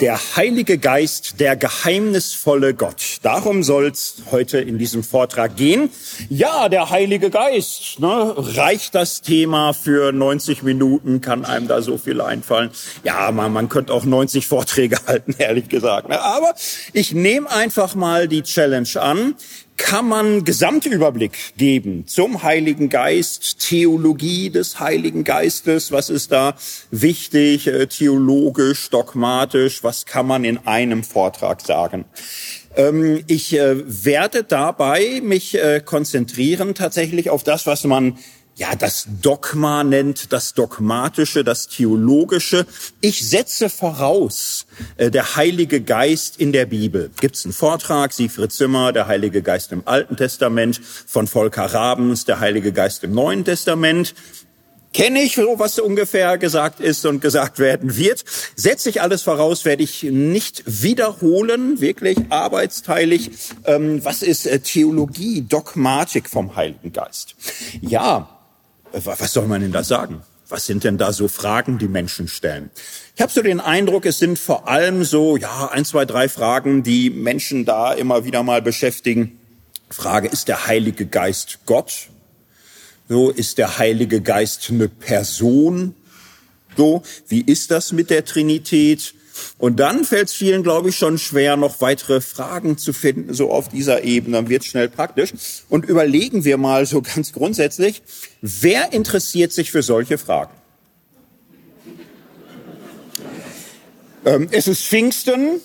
Der Heilige Geist, der geheimnisvolle Gott. Darum soll's heute in diesem Vortrag gehen. Ja, der Heilige Geist. Ne? Reicht das Thema für 90 Minuten? Kann einem da so viel einfallen? Ja, man, man könnte auch 90 Vorträge halten, ehrlich gesagt. Ne? Aber ich nehme einfach mal die Challenge an kann man Gesamtüberblick geben zum Heiligen Geist, Theologie des Heiligen Geistes, was ist da wichtig, äh, theologisch, dogmatisch, was kann man in einem Vortrag sagen? Ähm, ich äh, werde dabei mich äh, konzentrieren tatsächlich auf das, was man ja, das Dogma nennt, das Dogmatische, das Theologische. Ich setze voraus, äh, der Heilige Geist in der Bibel. Gibt's einen Vortrag, Siegfried Zimmer, der Heilige Geist im Alten Testament, von Volker Rabens, der Heilige Geist im Neuen Testament. Kenne ich so, was ungefähr gesagt ist und gesagt werden wird. Setze ich alles voraus, werde ich nicht wiederholen, wirklich arbeitsteilig. Ähm, was ist äh, Theologie, Dogmatik vom Heiligen Geist? Ja, was soll man denn da sagen? Was sind denn da so Fragen, die Menschen stellen? Ich habe so den Eindruck, es sind vor allem so, ja, ein, zwei, drei Fragen, die Menschen da immer wieder mal beschäftigen. Frage, ist der Heilige Geist Gott? So, ist der Heilige Geist eine Person? So, wie ist das mit der Trinität? Und dann fällt es vielen, glaube ich, schon schwer, noch weitere Fragen zu finden, so auf dieser Ebene. Dann wird schnell praktisch. Und überlegen wir mal so ganz grundsätzlich, wer interessiert sich für solche Fragen? Ähm, es ist Pfingsten.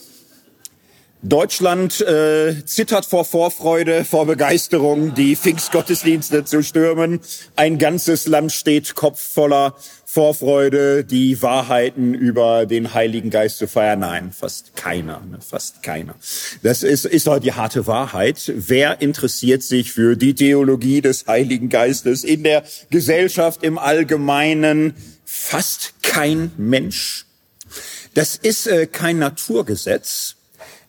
Deutschland äh, zittert vor Vorfreude, vor Begeisterung, die Pfingstgottesdienste zu stürmen. Ein ganzes Land steht Kopf voller Vorfreude, die Wahrheiten über den Heiligen Geist zu feiern. Nein, fast keiner, ne, fast keiner. Das ist, ist doch die harte Wahrheit. Wer interessiert sich für die Theologie des Heiligen Geistes in der Gesellschaft im Allgemeinen? Fast kein Mensch. Das ist äh, kein Naturgesetz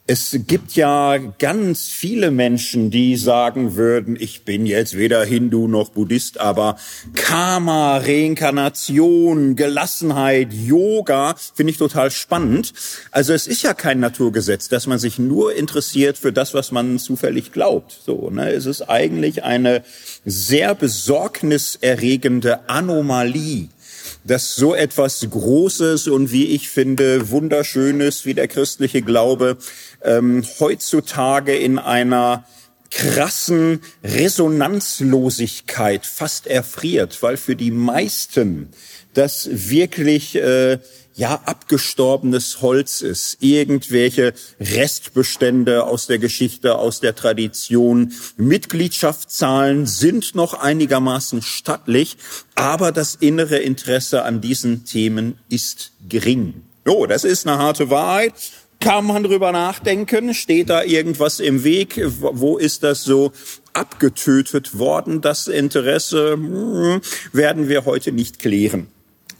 es gibt ja ganz viele Menschen, die sagen würden, ich bin jetzt weder Hindu noch Buddhist, aber Karma, Reinkarnation, Gelassenheit, Yoga finde ich total spannend. Also es ist ja kein Naturgesetz, dass man sich nur interessiert für das, was man zufällig glaubt. So, ne? Es ist eigentlich eine sehr besorgniserregende Anomalie dass so etwas Großes und wie ich finde Wunderschönes wie der christliche Glaube ähm, heutzutage in einer krassen Resonanzlosigkeit fast erfriert, weil für die meisten das wirklich äh, ja abgestorbenes Holz ist, irgendwelche Restbestände aus der Geschichte, aus der Tradition. Mitgliedschaftszahlen sind noch einigermaßen stattlich, aber das innere Interesse an diesen Themen ist gering. Oh, das ist eine harte Wahrheit. Kann man drüber nachdenken? Steht da irgendwas im Weg? Wo ist das so abgetötet worden? Das Interesse hm, werden wir heute nicht klären.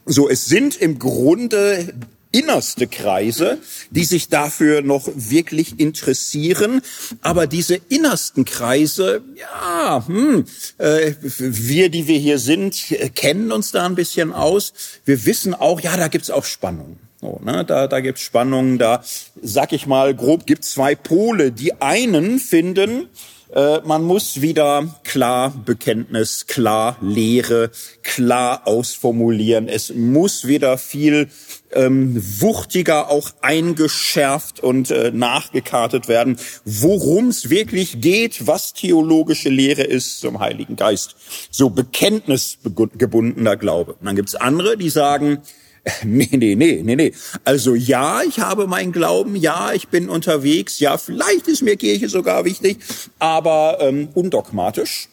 So, es sind im Grunde innerste Kreise, die sich dafür noch wirklich interessieren. Aber diese innersten Kreise, ja, hm, äh, wir, die wir hier sind, kennen uns da ein bisschen aus. Wir wissen auch, ja, da gibt's auch Spannungen. So, ne, da, da gibt's Spannungen, da sag ich mal grob, gibt zwei Pole. Die einen finden, äh, man muss wieder klar Bekenntnis, klar Lehre, klar ausformulieren. Es muss wieder viel ähm, wuchtiger auch eingeschärft und äh, nachgekartet werden, worum es wirklich geht, was theologische Lehre ist zum Heiligen Geist. So bekenntnisgebundener Glaube. Und dann gibt's andere, die sagen, Nee, nee, nee, nee, nee. Also ja, ich habe meinen Glauben, ja, ich bin unterwegs, ja, vielleicht ist mir Kirche sogar wichtig, aber ähm, undogmatisch.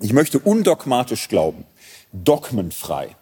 Ich möchte undogmatisch glauben, dogmenfrei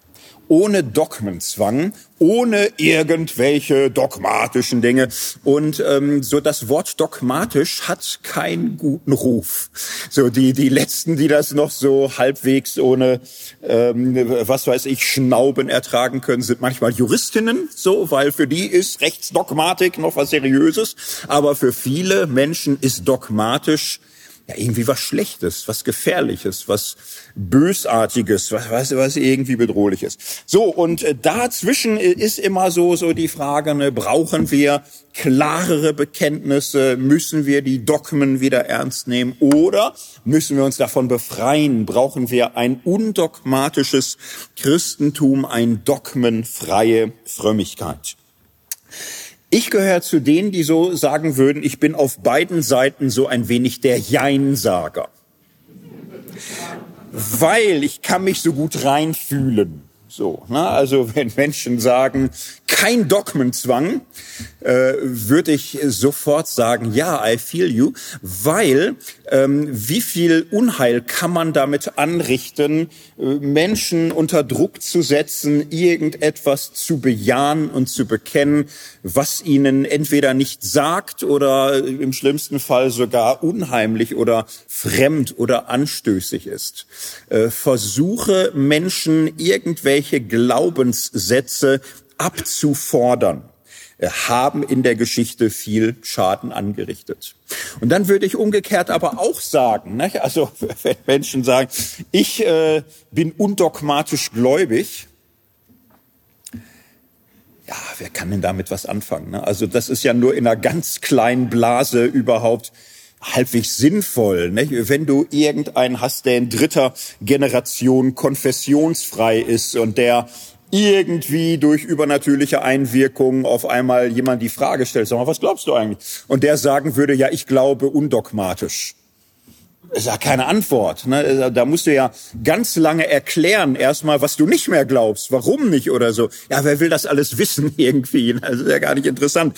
ohne Dogmenzwang, ohne irgendwelche dogmatischen Dinge. Und ähm, so das Wort dogmatisch hat keinen guten Ruf. So die die letzten, die das noch so halbwegs ohne ähm, was weiß ich Schnauben ertragen können, sind manchmal Juristinnen. So, weil für die ist Rechtsdogmatik noch was Seriöses, aber für viele Menschen ist dogmatisch ja, irgendwie was Schlechtes, was Gefährliches, was Bösartiges, was, was, was irgendwie bedrohliches. So, und äh, dazwischen ist immer so, so die Frage, ne, brauchen wir klarere Bekenntnisse, müssen wir die Dogmen wieder ernst nehmen oder müssen wir uns davon befreien, brauchen wir ein undogmatisches Christentum, ein dogmenfreie Frömmigkeit. Ich gehöre zu denen, die so sagen würden, ich bin auf beiden Seiten so ein wenig der Jeinsager. Weil ich kann mich so gut reinfühlen. So, ne? Also wenn Menschen sagen, kein Dogmenzwang, äh, würde ich sofort sagen, ja, I feel you, weil ähm, wie viel Unheil kann man damit anrichten, äh, Menschen unter Druck zu setzen, irgendetwas zu bejahen und zu bekennen, was ihnen entweder nicht sagt oder im schlimmsten Fall sogar unheimlich oder fremd oder anstößig ist. Äh, versuche Menschen irgendwelche Glaubenssätze abzufordern äh, haben in der Geschichte viel Schaden angerichtet. Und dann würde ich umgekehrt aber auch sagen, ne, also wenn Menschen sagen, ich äh, bin undogmatisch gläubig, ja, wer kann denn damit was anfangen? Ne? Also das ist ja nur in einer ganz kleinen Blase überhaupt halbwegs sinnvoll. Ne? Wenn du irgendeinen hast, der in dritter Generation konfessionsfrei ist und der irgendwie durch übernatürliche Einwirkungen auf einmal jemand die Frage stellt, sag mal, was glaubst du eigentlich? Und der sagen würde, ja, ich glaube undogmatisch. Ist ja keine Antwort. Ne? Da musst du ja ganz lange erklären, erstmal, was du nicht mehr glaubst, warum nicht oder so. Ja, wer will das alles wissen irgendwie? Das ist ja gar nicht interessant.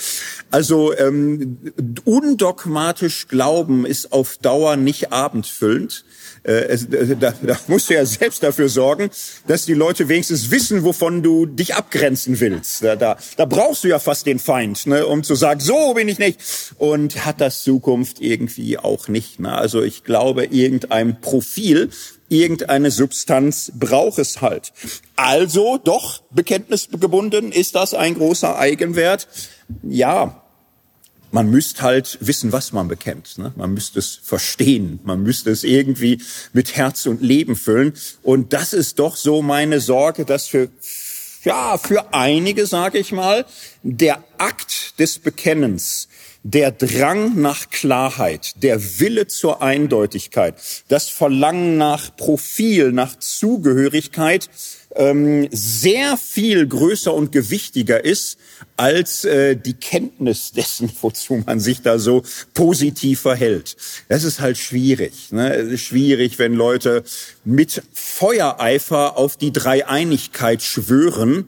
Also ähm, undogmatisch glauben ist auf Dauer nicht abendfüllend es, äh, da, da musst du ja selbst dafür sorgen, dass die Leute wenigstens wissen, wovon du dich abgrenzen willst. Da, da, da brauchst du ja fast den Feind, ne, um zu sagen, so bin ich nicht. Und hat das Zukunft irgendwie auch nicht. Ne? Also ich glaube, irgendein Profil, irgendeine Substanz braucht es halt. Also doch, bekenntnisgebunden, ist das ein großer Eigenwert? Ja, man müsste halt wissen, was man bekennt. Ne? Man müsste es verstehen. Man müsste es irgendwie mit Herz und Leben füllen. Und das ist doch so meine Sorge, dass für ja, für einige, sage ich mal, der Akt des Bekennens, der Drang nach Klarheit, der Wille zur Eindeutigkeit, das Verlangen nach Profil, nach Zugehörigkeit ähm, sehr viel größer und gewichtiger ist als äh, die Kenntnis dessen, wozu man sich da so positiv verhält. Das ist halt schwierig. Ne? Es ist schwierig, wenn Leute mit Feuereifer auf die Dreieinigkeit schwören,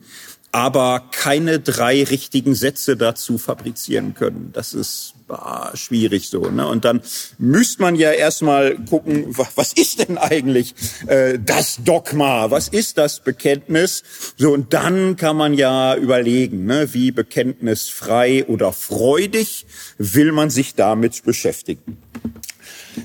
aber keine drei richtigen Sätze dazu fabrizieren können. Das ist ah, schwierig so. Ne? Und dann müsste man ja erstmal gucken, was ist denn eigentlich äh, das Dogma? Was ist das Bekenntnis? So, und dann kann man ja überlegen, ne, wie bekenntnisfrei oder freudig will man sich damit beschäftigen.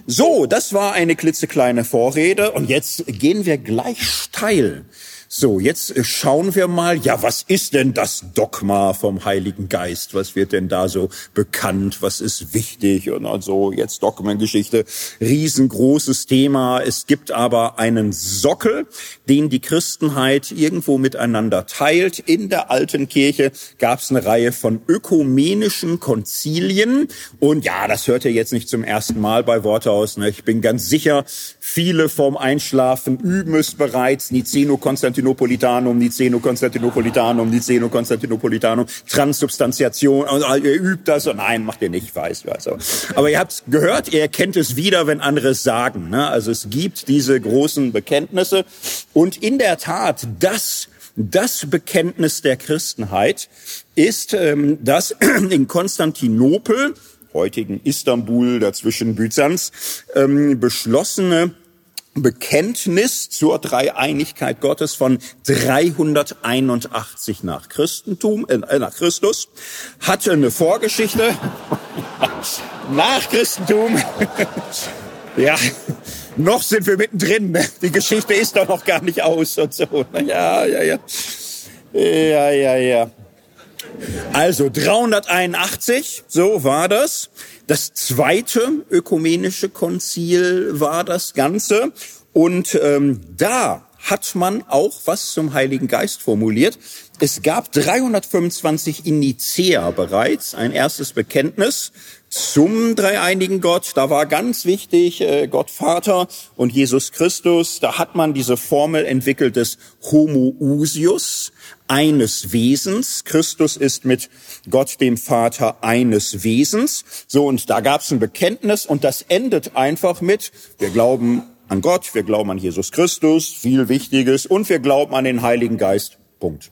So, das war eine klitzekleine Vorrede und jetzt gehen wir gleich steil so, jetzt äh, schauen wir mal, ja, was ist denn das Dogma vom Heiligen Geist? Was wird denn da so bekannt? Was ist wichtig? Und also jetzt Dogmengeschichte, riesengroßes Thema. Es gibt aber einen Sockel, den die Christenheit irgendwo miteinander teilt. In der alten Kirche gab es eine Reihe von ökumenischen Konzilien. Und ja, das hört ihr jetzt nicht zum ersten Mal bei Worthaus. Ne? Ich bin ganz sicher, viele vorm Einschlafen üben es bereits. Niceno Konstantin Konstantinopolitanum, Niceno Konstantinopolitanum, Niceno Konstantinopolitanum, Transsubstantiation, und ihr übt das, und nein, macht ihr nicht, weiß ich. Also. Aber ihr habt gehört, ihr kennt es wieder, wenn andere es sagen. Ne? Also es gibt diese großen Bekenntnisse und in der Tat, das das Bekenntnis der Christenheit ist, ähm, das in Konstantinopel, heutigen Istanbul, dazwischen Byzanz, ähm, beschlossene Bekenntnis zur Dreieinigkeit Gottes von 381 nach Christentum, äh, nach Christus, hatte eine Vorgeschichte nach Christentum. ja, noch sind wir mittendrin. Die Geschichte ist doch noch gar nicht aus und so. Ja, ja, ja. Ja, ja, ja. Also 381, so war das. Das zweite ökumenische Konzil war das Ganze. Und ähm, da hat man auch was zum Heiligen Geist formuliert. Es gab 325 in Nicea bereits ein erstes Bekenntnis zum dreieinigen Gott. Da war ganz wichtig äh, Gott Vater und Jesus Christus. Da hat man diese Formel entwickelt des Homoousius, eines Wesens. Christus ist mit Gott dem Vater eines Wesens. So, und da gab es ein Bekenntnis und das endet einfach mit, wir glauben an Gott, wir glauben an Jesus Christus, viel Wichtiges, und wir glauben an den Heiligen Geist. Punkt.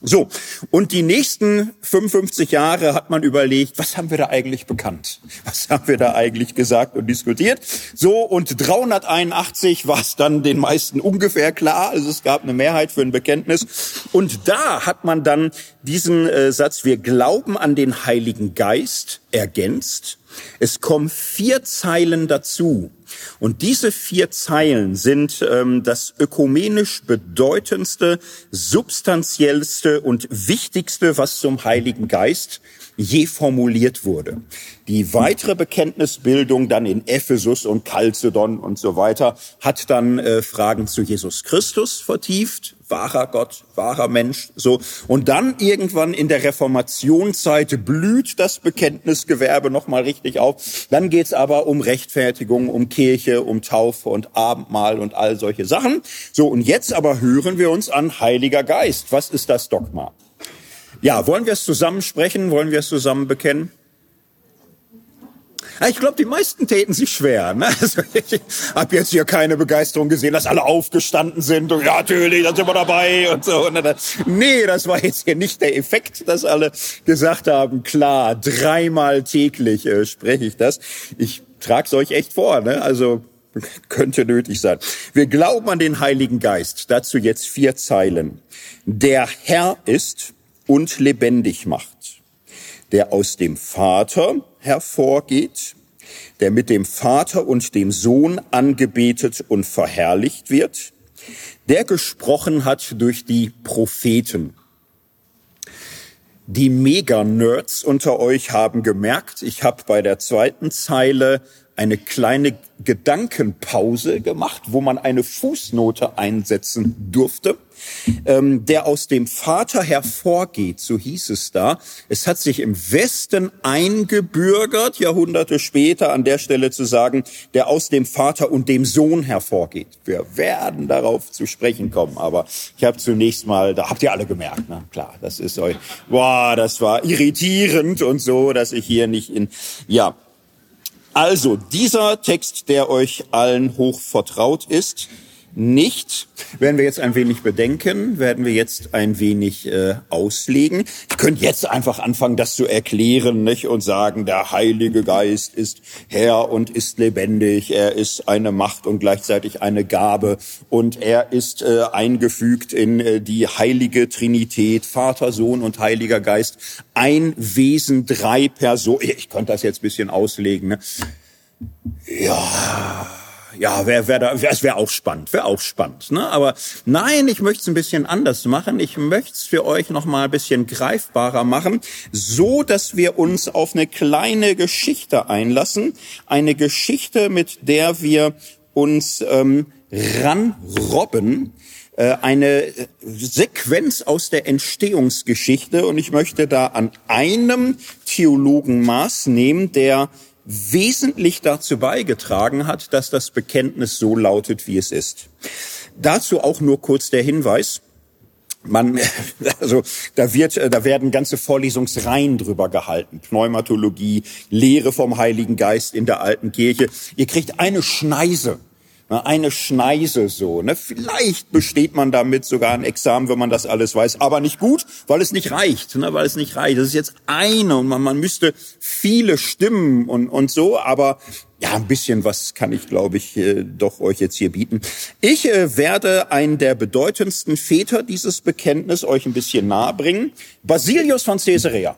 So, und die nächsten 55 Jahre hat man überlegt, was haben wir da eigentlich bekannt? Was haben wir da eigentlich gesagt und diskutiert? So, und 381 war es dann den meisten ungefähr klar. Also es gab eine Mehrheit für ein Bekenntnis. Und da hat man dann diesen äh, Satz, wir glauben an den Heiligen Geist, ergänzt. Es kommen vier Zeilen dazu. Und diese vier Zeilen sind ähm, das ökumenisch bedeutendste, substanziellste und wichtigste, was zum Heiligen Geist je formuliert wurde. Die weitere Bekenntnisbildung dann in Ephesus und Chalcedon und so weiter hat dann äh, Fragen zu Jesus Christus vertieft, wahrer Gott, wahrer Mensch, so. Und dann irgendwann in der Reformationszeit blüht das Bekenntnisgewerbe nochmal richtig auf. Dann geht's aber um Rechtfertigung, um Kirche, um Taufe und Abendmahl und all solche Sachen. So, und jetzt aber hören wir uns an Heiliger Geist. Was ist das Dogma? Ja, wollen wir es zusammen sprechen? Wollen wir es zusammen bekennen? Ich glaube, die meisten täten sich schwer. Ne? Also ich habe jetzt hier keine Begeisterung gesehen, dass alle aufgestanden sind und ja, natürlich, da sind wir dabei und so. Ne? Nee, das war jetzt hier nicht der Effekt, dass alle gesagt haben, klar, dreimal täglich äh, spreche ich das. Ich trage euch echt vor. Ne? Also könnte nötig sein. Wir glauben an den Heiligen Geist. Dazu jetzt vier Zeilen. Der Herr ist und lebendig macht, der aus dem Vater hervorgeht, der mit dem Vater und dem Sohn angebetet und verherrlicht wird, der gesprochen hat durch die Propheten. Die Mega-Nerds unter euch haben gemerkt, ich habe bei der zweiten Zeile eine kleine Gedankenpause gemacht, wo man eine Fußnote einsetzen durfte, ähm, der aus dem Vater hervorgeht, so hieß es da. Es hat sich im Westen eingebürgert, Jahrhunderte später an der Stelle zu sagen, der aus dem Vater und dem Sohn hervorgeht. Wir werden darauf zu sprechen kommen, aber ich habe zunächst mal, da habt ihr alle gemerkt, ne? klar, das ist euch, boah, das war irritierend und so, dass ich hier nicht in, ja, also dieser Text, der euch allen hoch vertraut ist, nicht. Werden wir jetzt ein wenig bedenken, werden wir jetzt ein wenig äh, auslegen. Ich könnte jetzt einfach anfangen, das zu erklären nicht? und sagen, der Heilige Geist ist Herr und ist lebendig, er ist eine Macht und gleichzeitig eine Gabe und er ist äh, eingefügt in äh, die heilige Trinität, Vater, Sohn und Heiliger Geist. Ein Wesen, drei Personen. Ich könnte das jetzt bisschen auslegen. Ne? Ja ja, wäre wär da, es wäre auch spannend, wäre auch spannend. Ne? Aber nein, ich möchte es ein bisschen anders machen. Ich möchte es für euch noch mal ein bisschen greifbarer machen, so dass wir uns auf eine kleine Geschichte einlassen, eine Geschichte, mit der wir uns ähm, ranrobben, äh, eine Sequenz aus der Entstehungsgeschichte und ich möchte da an einem Theologen Maß nehmen, der wesentlich dazu beigetragen hat, dass das Bekenntnis so lautet, wie es ist. Dazu auch nur kurz der Hinweis. Man, also da wird, da werden ganze Vorlesungsreihen drüber gehalten. Pneumatologie, Lehre vom Heiligen Geist in der alten Kirche. Ihr kriegt eine Schneise eine Schneise so. Ne? Vielleicht besteht man damit sogar ein Examen, wenn man das alles weiß, aber nicht gut, weil es nicht reicht, ne? weil es nicht reicht. Das ist jetzt eine und man, man müsste viele Stimmen und, und so, aber ja, ein bisschen was kann ich, glaube ich, äh, doch euch jetzt hier bieten. Ich äh, werde einen der bedeutendsten Väter dieses Bekenntnis euch ein bisschen nahe bringen. Basilius von Caesarea.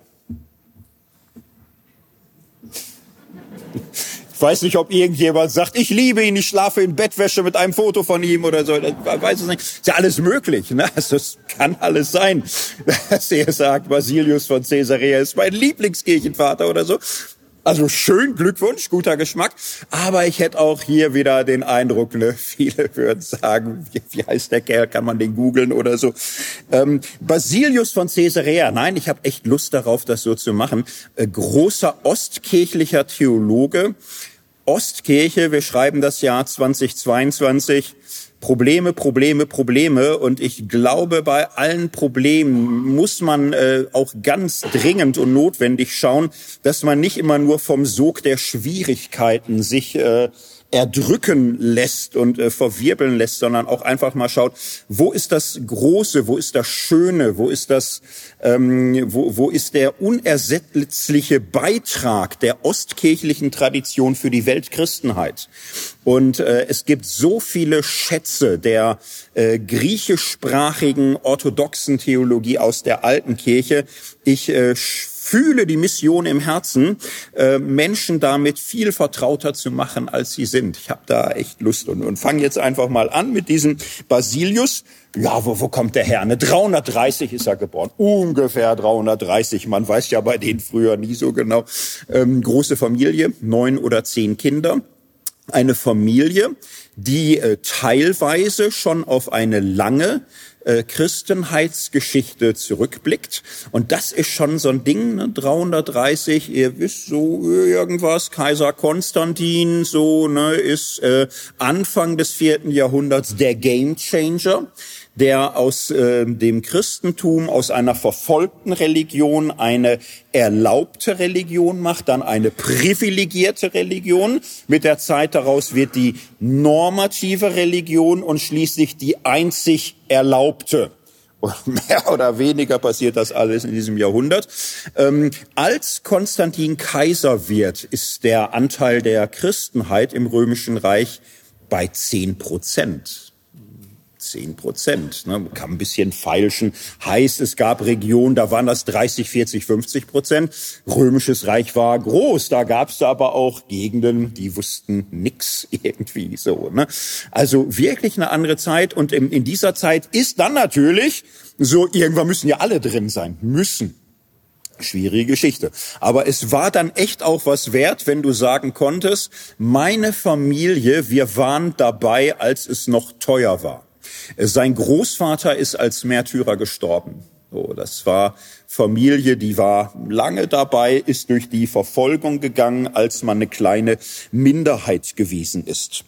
Weiß nicht, ob irgendjemand sagt, ich liebe ihn, ich schlafe in Bettwäsche mit einem Foto von ihm oder so. Ich weiß es nicht. Ist ja alles möglich. Ne? Also es kann alles sein, dass er sagt, Basilius von Caesarea ist mein Lieblingskirchenvater oder so. Also schön, Glückwunsch, guter Geschmack. Aber ich hätte auch hier wieder den Eindruck, ne, viele würden sagen, wie, wie heißt der Kerl, kann man den googeln oder so. Ähm, Basilius von Caesarea, nein, ich habe echt Lust darauf, das so zu machen. Äh, großer ostkirchlicher Theologe. Ostkirche, wir schreiben das Jahr 2022. Probleme, Probleme, Probleme. Und ich glaube, bei allen Problemen muss man äh, auch ganz dringend und notwendig schauen, dass man nicht immer nur vom Sog der Schwierigkeiten sich äh, erdrücken lässt und äh, verwirbeln lässt, sondern auch einfach mal schaut, wo ist das Große, wo ist das Schöne, wo ist das, ähm, wo, wo ist der unersetzliche Beitrag der ostkirchlichen Tradition für die Weltchristenheit. Und äh, es gibt so viele Schätze der äh, griechischsprachigen orthodoxen Theologie aus der alten Kirche. Ich äh, fühle die Mission im Herzen, äh, Menschen damit viel vertrauter zu machen, als sie sind. Ich habe da echt Lust und, und fange jetzt einfach mal an mit diesem Basilius. Ja, wo, wo kommt der her? Ne, 330 ist er geboren, ungefähr 330. Man weiß ja bei denen früher nie so genau. Ähm, große Familie, neun oder zehn Kinder eine Familie, die äh, teilweise schon auf eine lange äh, Christenheitsgeschichte zurückblickt. Und das ist schon so ein Ding, ne? 330, ihr wisst so irgendwas, Kaiser Konstantin, so, ne, ist äh, Anfang des vierten Jahrhunderts der Gamechanger der aus äh, dem Christentum, aus einer verfolgten Religion eine erlaubte Religion macht, dann eine privilegierte Religion. Mit der Zeit daraus wird die normative Religion und schließlich die einzig erlaubte. Mehr oder weniger passiert das alles in diesem Jahrhundert. Ähm, als Konstantin Kaiser wird, ist der Anteil der Christenheit im Römischen Reich bei zehn Prozent zehn Prozent. Ne? Kann ein bisschen feilschen. Heißt, es gab Regionen, da waren das 30, 40, 50 Prozent. Römisches Reich war groß. Da gab es aber auch Gegenden, die wussten nix irgendwie so. Ne? Also wirklich eine andere Zeit. Und in, in dieser Zeit ist dann natürlich so, irgendwann müssen ja alle drin sein. Müssen. Schwierige Geschichte. Aber es war dann echt auch was wert, wenn du sagen konntest, meine Familie, wir waren dabei, als es noch teuer war. Sein Großvater ist als Märtyrer gestorben. So, das war Familie, die war lange dabei, ist durch die Verfolgung gegangen, als man eine kleine Minderheit gewesen ist.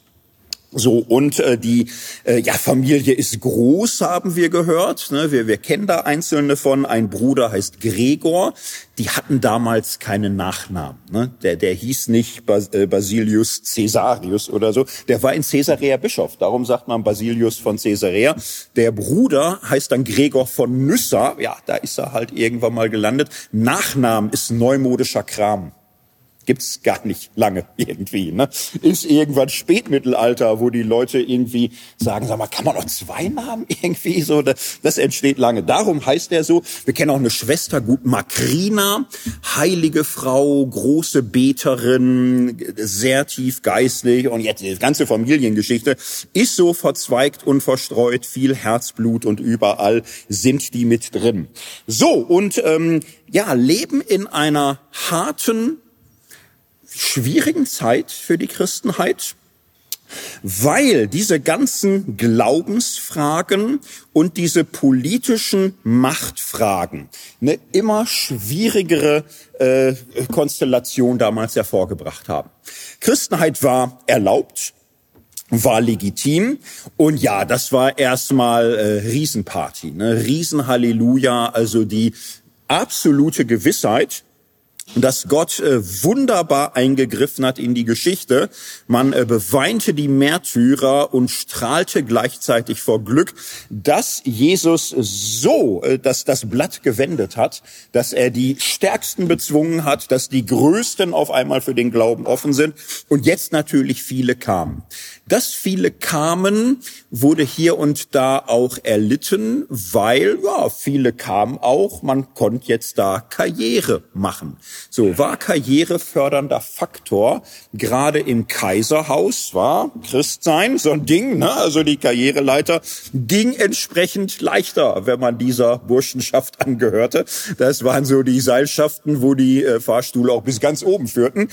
So, und äh, die äh, ja, Familie ist groß, haben wir gehört. Ne? Wir, wir kennen da einzelne von. Ein Bruder heißt Gregor. Die hatten damals keinen Nachnamen. Ne? Der, der hieß nicht Bas äh, Basilius Caesarius oder so. Der war in Caesarea Bischof. Darum sagt man Basilius von Caesarea. Der Bruder heißt dann Gregor von Nyssa. Ja, da ist er halt irgendwann mal gelandet. Nachnamen ist neumodischer Kram gibt's gar nicht lange irgendwie. Ne? Ist irgendwann Spätmittelalter, wo die Leute irgendwie sagen, sag mal, kann man noch zwei Namen irgendwie so? Das, entsteht lange. Darum heißt er so. Wir kennen auch eine Schwester, gut Makrina, heilige Frau, große Beterin, sehr tief geistlich und jetzt die ganze Familiengeschichte ist so verzweigt und verstreut, viel Herzblut und überall sind die mit drin. So und ähm, ja, leben in einer harten schwierigen Zeit für die Christenheit, weil diese ganzen Glaubensfragen und diese politischen Machtfragen eine immer schwierigere äh, Konstellation damals hervorgebracht haben. Christenheit war erlaubt, war legitim und ja, das war erstmal äh, Riesenparty, ne? Riesenhalleluja, also die absolute Gewissheit, dass Gott äh, wunderbar eingegriffen hat in die Geschichte. Man äh, beweinte die Märtyrer und strahlte gleichzeitig vor Glück, dass Jesus so äh, dass das Blatt gewendet hat, dass er die Stärksten bezwungen hat, dass die Größten auf einmal für den Glauben offen sind und jetzt natürlich viele kamen. Dass viele kamen, wurde hier und da auch erlitten, weil ja, viele kamen auch, man konnte jetzt da Karriere machen. So, war karrierefördernder Faktor, gerade im Kaiserhaus war Christsein so ein Ding, ne? also die Karriereleiter ging entsprechend leichter, wenn man dieser Burschenschaft angehörte. Das waren so die Seilschaften, wo die äh, Fahrstühle auch bis ganz oben führten.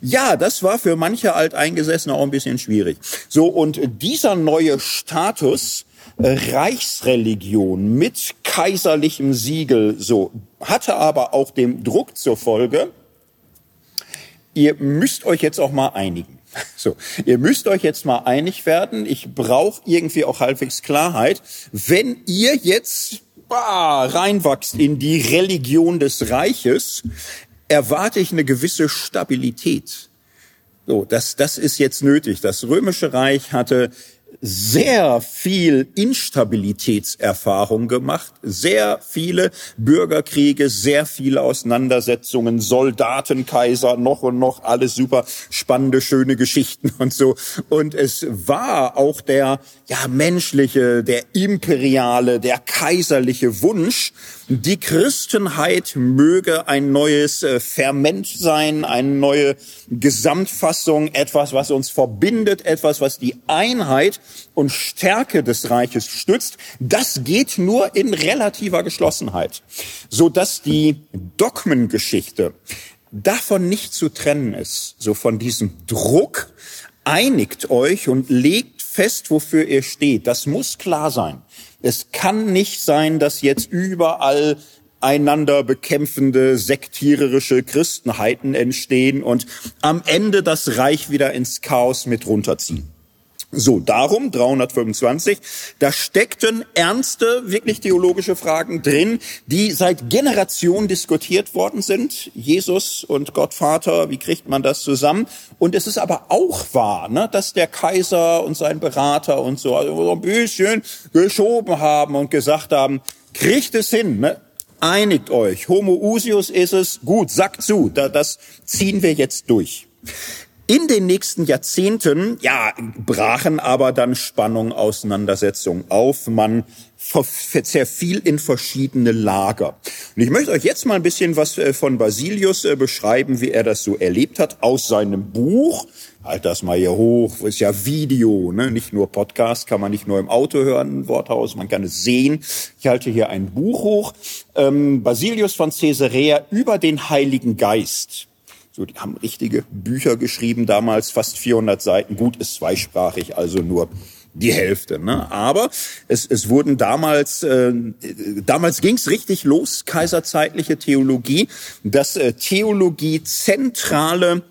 Ja, das war für manche Alteingesessene auch ein bisschen schwierig. So, und dieser neue Status, Reichsreligion mit kaiserlichem Siegel, so, hatte aber auch dem Druck zur Folge, ihr müsst euch jetzt auch mal einigen. So, ihr müsst euch jetzt mal einig werden. Ich brauche irgendwie auch halbwegs Klarheit. Wenn ihr jetzt bah, reinwachst in die Religion des Reiches, erwarte ich eine gewisse Stabilität. So, das, das ist jetzt nötig. Das Römische Reich hatte sehr viel Instabilitätserfahrung gemacht, sehr viele Bürgerkriege, sehr viele Auseinandersetzungen, Soldatenkaiser, noch und noch alles super spannende, schöne Geschichten und so. Und es war auch der, ja, menschliche, der imperiale, der kaiserliche Wunsch, die Christenheit möge ein neues äh, Ferment sein, eine neue Gesamtfassung, etwas, was uns verbindet, etwas, was die Einheit und Stärke des Reiches stützt. Das geht nur in relativer Geschlossenheit, so dass die Dogmengeschichte davon nicht zu trennen ist, so von diesem Druck, einigt euch und legt fest, wofür ihr steht. Das muss klar sein. Es kann nicht sein, dass jetzt überall einander bekämpfende sektiererische Christenheiten entstehen und am Ende das Reich wieder ins Chaos mit runterziehen. So, darum 325, da steckten ernste, wirklich theologische Fragen drin, die seit Generationen diskutiert worden sind. Jesus und Gott Vater, wie kriegt man das zusammen? Und es ist aber auch wahr, ne, dass der Kaiser und sein Berater und so, also so ein bisschen geschoben haben und gesagt haben, kriegt es hin, ne? einigt euch, Homo usius ist es, gut, sagt zu, das ziehen wir jetzt durch. In den nächsten Jahrzehnten, ja, brachen aber dann Spannungen, Auseinandersetzungen auf. Man zerfiel in verschiedene Lager. Und ich möchte euch jetzt mal ein bisschen was äh, von Basilius äh, beschreiben, wie er das so erlebt hat, aus seinem Buch. Halt das mal hier hoch, ist ja Video, ne? nicht nur Podcast, kann man nicht nur im Auto hören, ein Worthaus, man kann es sehen. Ich halte hier ein Buch hoch, ähm, Basilius von Caesarea über den Heiligen Geist. So, die haben richtige Bücher geschrieben damals, fast 400 Seiten. Gut, ist zweisprachig, also nur die Hälfte. Ne? Aber es, es wurden damals, äh, damals ging's richtig los, kaiserzeitliche Theologie, dass äh, Theologie zentrale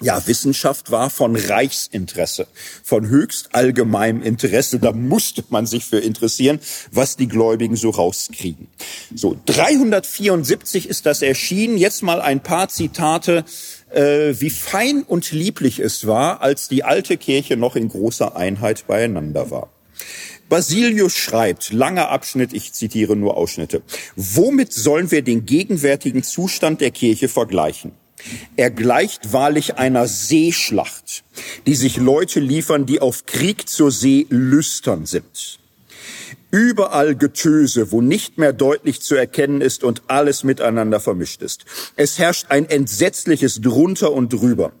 ja, Wissenschaft war von Reichsinteresse, von höchst allgemeinem Interesse. Da musste man sich für interessieren, was die Gläubigen so rauskriegen. So, 374 ist das erschienen. Jetzt mal ein paar Zitate, äh, wie fein und lieblich es war, als die alte Kirche noch in großer Einheit beieinander war. Basilius schreibt, langer Abschnitt, ich zitiere nur Ausschnitte. Womit sollen wir den gegenwärtigen Zustand der Kirche vergleichen? Er gleicht wahrlich einer Seeschlacht, die sich Leute liefern, die auf Krieg zur See lüstern sind. Überall Getöse, wo nicht mehr deutlich zu erkennen ist und alles miteinander vermischt ist. Es herrscht ein entsetzliches Drunter und Drüber.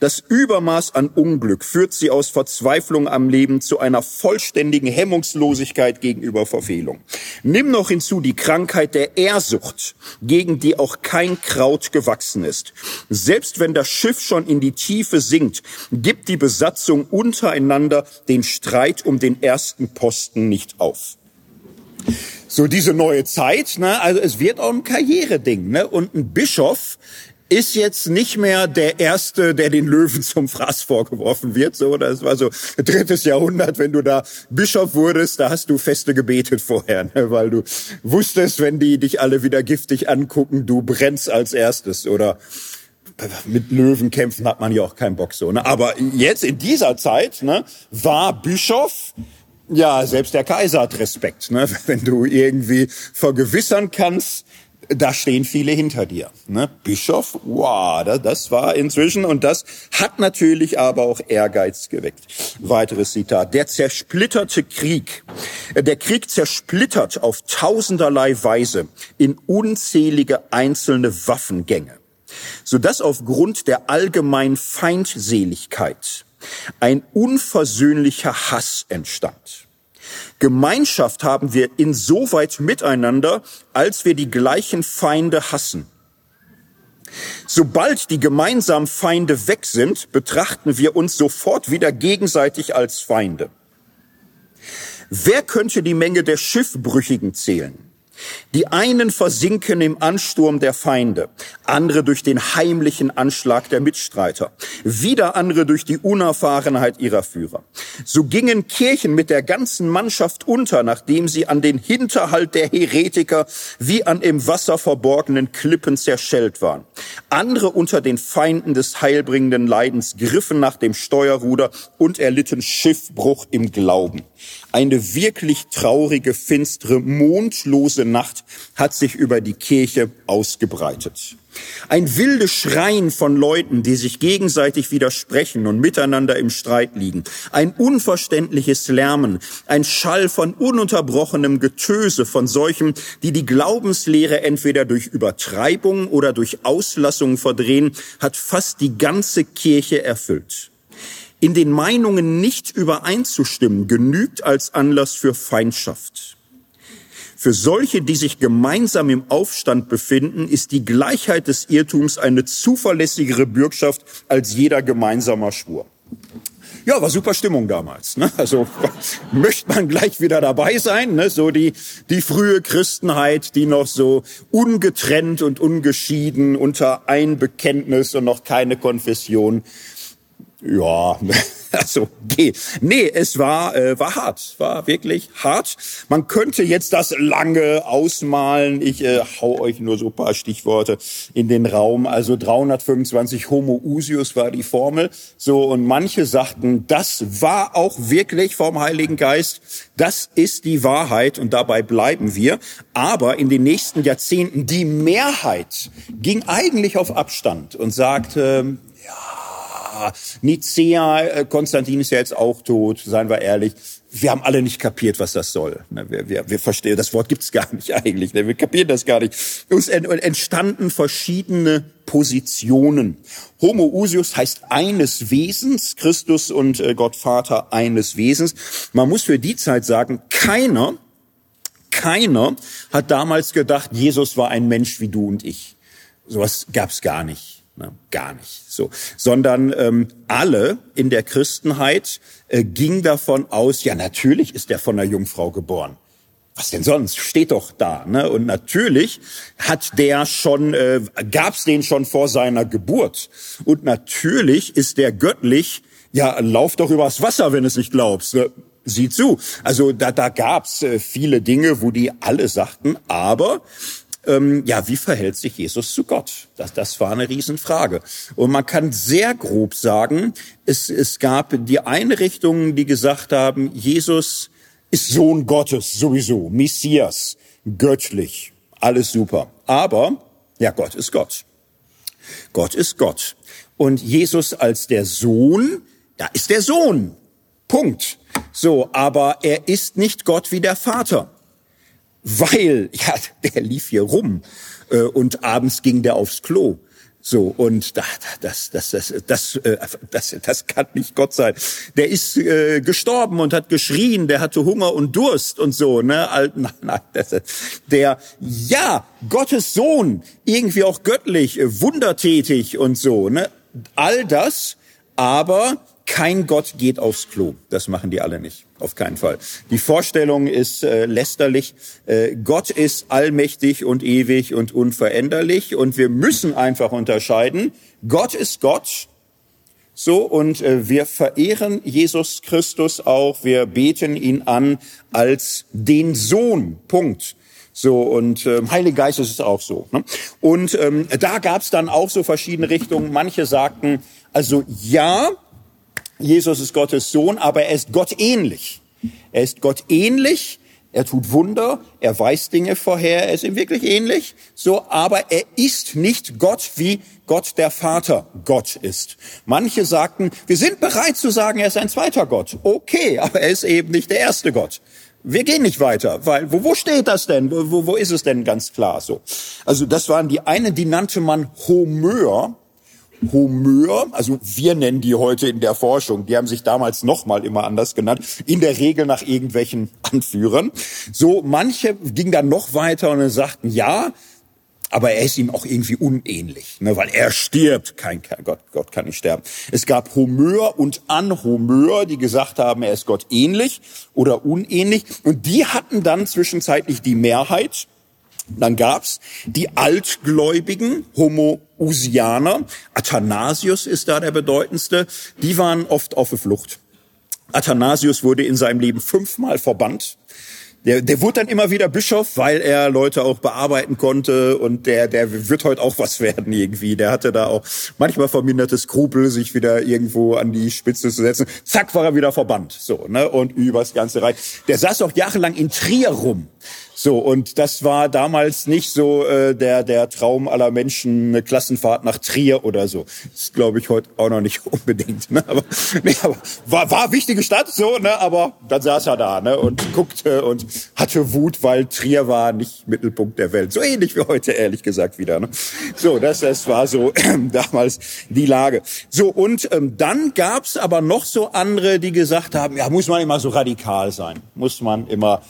Das Übermaß an Unglück führt sie aus Verzweiflung am Leben zu einer vollständigen Hemmungslosigkeit gegenüber Verfehlung. Nimm noch hinzu die Krankheit der Ehrsucht, gegen die auch kein Kraut gewachsen ist. Selbst wenn das Schiff schon in die Tiefe sinkt, gibt die Besatzung untereinander den Streit um den ersten Posten nicht auf so diese neue Zeit, ne? also es wird auch ein Karriereding. Ne? Und ein Bischof ist jetzt nicht mehr der Erste, der den Löwen zum Fraß vorgeworfen wird. So, das war so drittes Jahrhundert, wenn du da Bischof wurdest, da hast du Feste gebetet vorher, ne? weil du wusstest, wenn die dich alle wieder giftig angucken, du brennst als erstes oder mit Löwen kämpfen hat man ja auch keinen Bock so. Ne? Aber jetzt in dieser Zeit ne, war Bischof ja, selbst der Kaiser hat Respekt, ne? wenn du irgendwie vergewissern kannst, da stehen viele hinter dir. Ne? Bischof, wow, das war inzwischen und das hat natürlich aber auch Ehrgeiz geweckt. Weiteres Zitat. Der zersplitterte Krieg. Der Krieg zersplittert auf tausenderlei Weise in unzählige einzelne Waffengänge. sodass aufgrund der allgemeinen Feindseligkeit ein unversöhnlicher Hass entstand. Gemeinschaft haben wir insoweit miteinander, als wir die gleichen Feinde hassen. Sobald die gemeinsamen Feinde weg sind, betrachten wir uns sofort wieder gegenseitig als Feinde. Wer könnte die Menge der Schiffbrüchigen zählen? Die einen versinken im Ansturm der Feinde, andere durch den heimlichen Anschlag der Mitstreiter, wieder andere durch die Unerfahrenheit ihrer Führer. So gingen Kirchen mit der ganzen Mannschaft unter, nachdem sie an den Hinterhalt der Heretiker wie an im Wasser verborgenen Klippen zerschellt waren. Andere unter den Feinden des heilbringenden Leidens griffen nach dem Steuerruder und erlitten Schiffbruch im Glauben. Eine wirklich traurige, finstere, mondlose Nacht hat sich über die Kirche ausgebreitet. Ein wildes Schreien von Leuten, die sich gegenseitig widersprechen und miteinander im Streit liegen. Ein unverständliches Lärmen, ein Schall von ununterbrochenem Getöse von solchen, die die Glaubenslehre entweder durch Übertreibung oder durch Auslassung verdrehen, hat fast die ganze Kirche erfüllt. In den Meinungen nicht übereinzustimmen, genügt als Anlass für Feindschaft. Für solche, die sich gemeinsam im Aufstand befinden, ist die Gleichheit des Irrtums eine zuverlässigere Bürgschaft als jeder gemeinsamer Schwur. Ja, war super Stimmung damals. Ne? Also möchte man gleich wieder dabei sein. Ne? So die die frühe Christenheit, die noch so ungetrennt und ungeschieden unter ein Bekenntnis und noch keine Konfession ja, also okay. Nee, es war äh, war hart, war wirklich hart. Man könnte jetzt das lange ausmalen. Ich äh, hau euch nur so paar Stichworte in den Raum. Also 325 Homo usius war die Formel. So und manche sagten, das war auch wirklich vom Heiligen Geist. Das ist die Wahrheit und dabei bleiben wir. Aber in den nächsten Jahrzehnten die Mehrheit ging eigentlich auf Abstand und sagte, ja Nicea, äh, Konstantin ist ja jetzt auch tot, seien wir ehrlich. Wir haben alle nicht kapiert, was das soll. Ne, wir, wir, wir verstehen, das Wort gibt's gar nicht eigentlich. Ne, wir kapieren das gar nicht. Uns entstanden verschiedene Positionen. Homo usius heißt eines Wesens, Christus und äh, Gott Vater eines Wesens. Man muss für die Zeit sagen, keiner, keiner hat damals gedacht, Jesus war ein Mensch wie du und ich. Sowas gab's gar nicht. Na, gar nicht so, sondern ähm, alle in der Christenheit äh, ging davon aus, ja natürlich ist er von einer Jungfrau geboren. Was denn sonst? Steht doch da. Ne? Und natürlich hat der schon, äh, gab's den schon vor seiner Geburt. Und natürlich ist der göttlich. Ja, lauf doch übers Wasser, wenn es nicht glaubst. Ne? Sieh zu. Also da, da gab's äh, viele Dinge, wo die alle sagten, aber ähm, ja, wie verhält sich Jesus zu Gott? Das, das war eine Riesenfrage. Und man kann sehr grob sagen, es, es gab die Einrichtungen, die gesagt haben, Jesus ist Sohn Gottes sowieso, Messias, göttlich, alles super. Aber, ja, Gott ist Gott. Gott ist Gott. Und Jesus als der Sohn, ja, ist der Sohn. Punkt. So, aber er ist nicht Gott wie der Vater weil, ja, der lief hier rum äh, und abends ging der aufs Klo. So, und da, das, das, das, das, äh, das, das kann nicht Gott sein. Der ist äh, gestorben und hat geschrien, der hatte Hunger und Durst und so, ne? Nein, nein, das, der, ja, Gottes Sohn, irgendwie auch göttlich, äh, wundertätig und so, ne? All das, aber kein Gott geht aufs Klo. Das machen die alle nicht. Auf keinen Fall. Die Vorstellung ist äh, lästerlich. Äh, Gott ist allmächtig und ewig und unveränderlich und wir müssen einfach unterscheiden. Gott ist Gott. So, und äh, wir verehren Jesus Christus auch. Wir beten ihn an als den Sohn. Punkt. So und ähm, Heilige Geist ist es auch so. Ne? Und ähm, da gab es dann auch so verschiedene Richtungen. Manche sagten, also ja, Jesus ist Gottes Sohn, aber er ist Gott ähnlich. Er ist Gott ähnlich, er tut Wunder, er weiß Dinge vorher, er ist ihm wirklich ähnlich, so, aber er ist nicht Gott, wie Gott der Vater Gott ist. Manche sagten, wir sind bereit zu sagen, er ist ein zweiter Gott. Okay, aber er ist eben nicht der erste Gott. wir gehen nicht weiter, weil wo, wo steht das denn? Wo, wo ist es denn ganz klar so? Also das waren die eine, die nannte man Homör. Homör, also wir nennen die heute in der Forschung, die haben sich damals nochmal immer anders genannt, in der Regel nach irgendwelchen Anführern. So, manche gingen dann noch weiter und sagten, ja, aber er ist ihm auch irgendwie unähnlich, ne, weil er stirbt. Kein, kein Gott, Gott kann nicht sterben. Es gab Homör und Anhomör, die gesagt haben, er ist Gott ähnlich oder unähnlich. Und die hatten dann zwischenzeitlich die Mehrheit. Dann gab's die altgläubigen Homoousianer. Athanasius ist da der bedeutendste. Die waren oft auf der Flucht. Athanasius wurde in seinem Leben fünfmal verbannt der, der wurde dann immer wieder Bischof, weil er Leute auch bearbeiten konnte und der, der wird heute auch was werden irgendwie. Der hatte da auch manchmal verminderte Skrupel, sich wieder irgendwo an die Spitze zu setzen. Zack, war er wieder verbannt. So, ne? Und übers ganze Reich. Der saß auch jahrelang in Trier rum. So, und das war damals nicht so äh, der, der Traum aller Menschen, eine Klassenfahrt nach Trier oder so. Das glaube ich heute auch noch nicht unbedingt. Ne? Aber, nee, aber war, war wichtige Stadt, so, ne? aber dann saß er da ne? und guckte und hatte Wut, weil Trier war nicht Mittelpunkt der Welt. So ähnlich wie heute, ehrlich gesagt, wieder. Ne? So, das, das war so äh, damals die Lage. So, und ähm, dann gab's aber noch so andere, die gesagt haben, ja, muss man immer so radikal sein. Muss man immer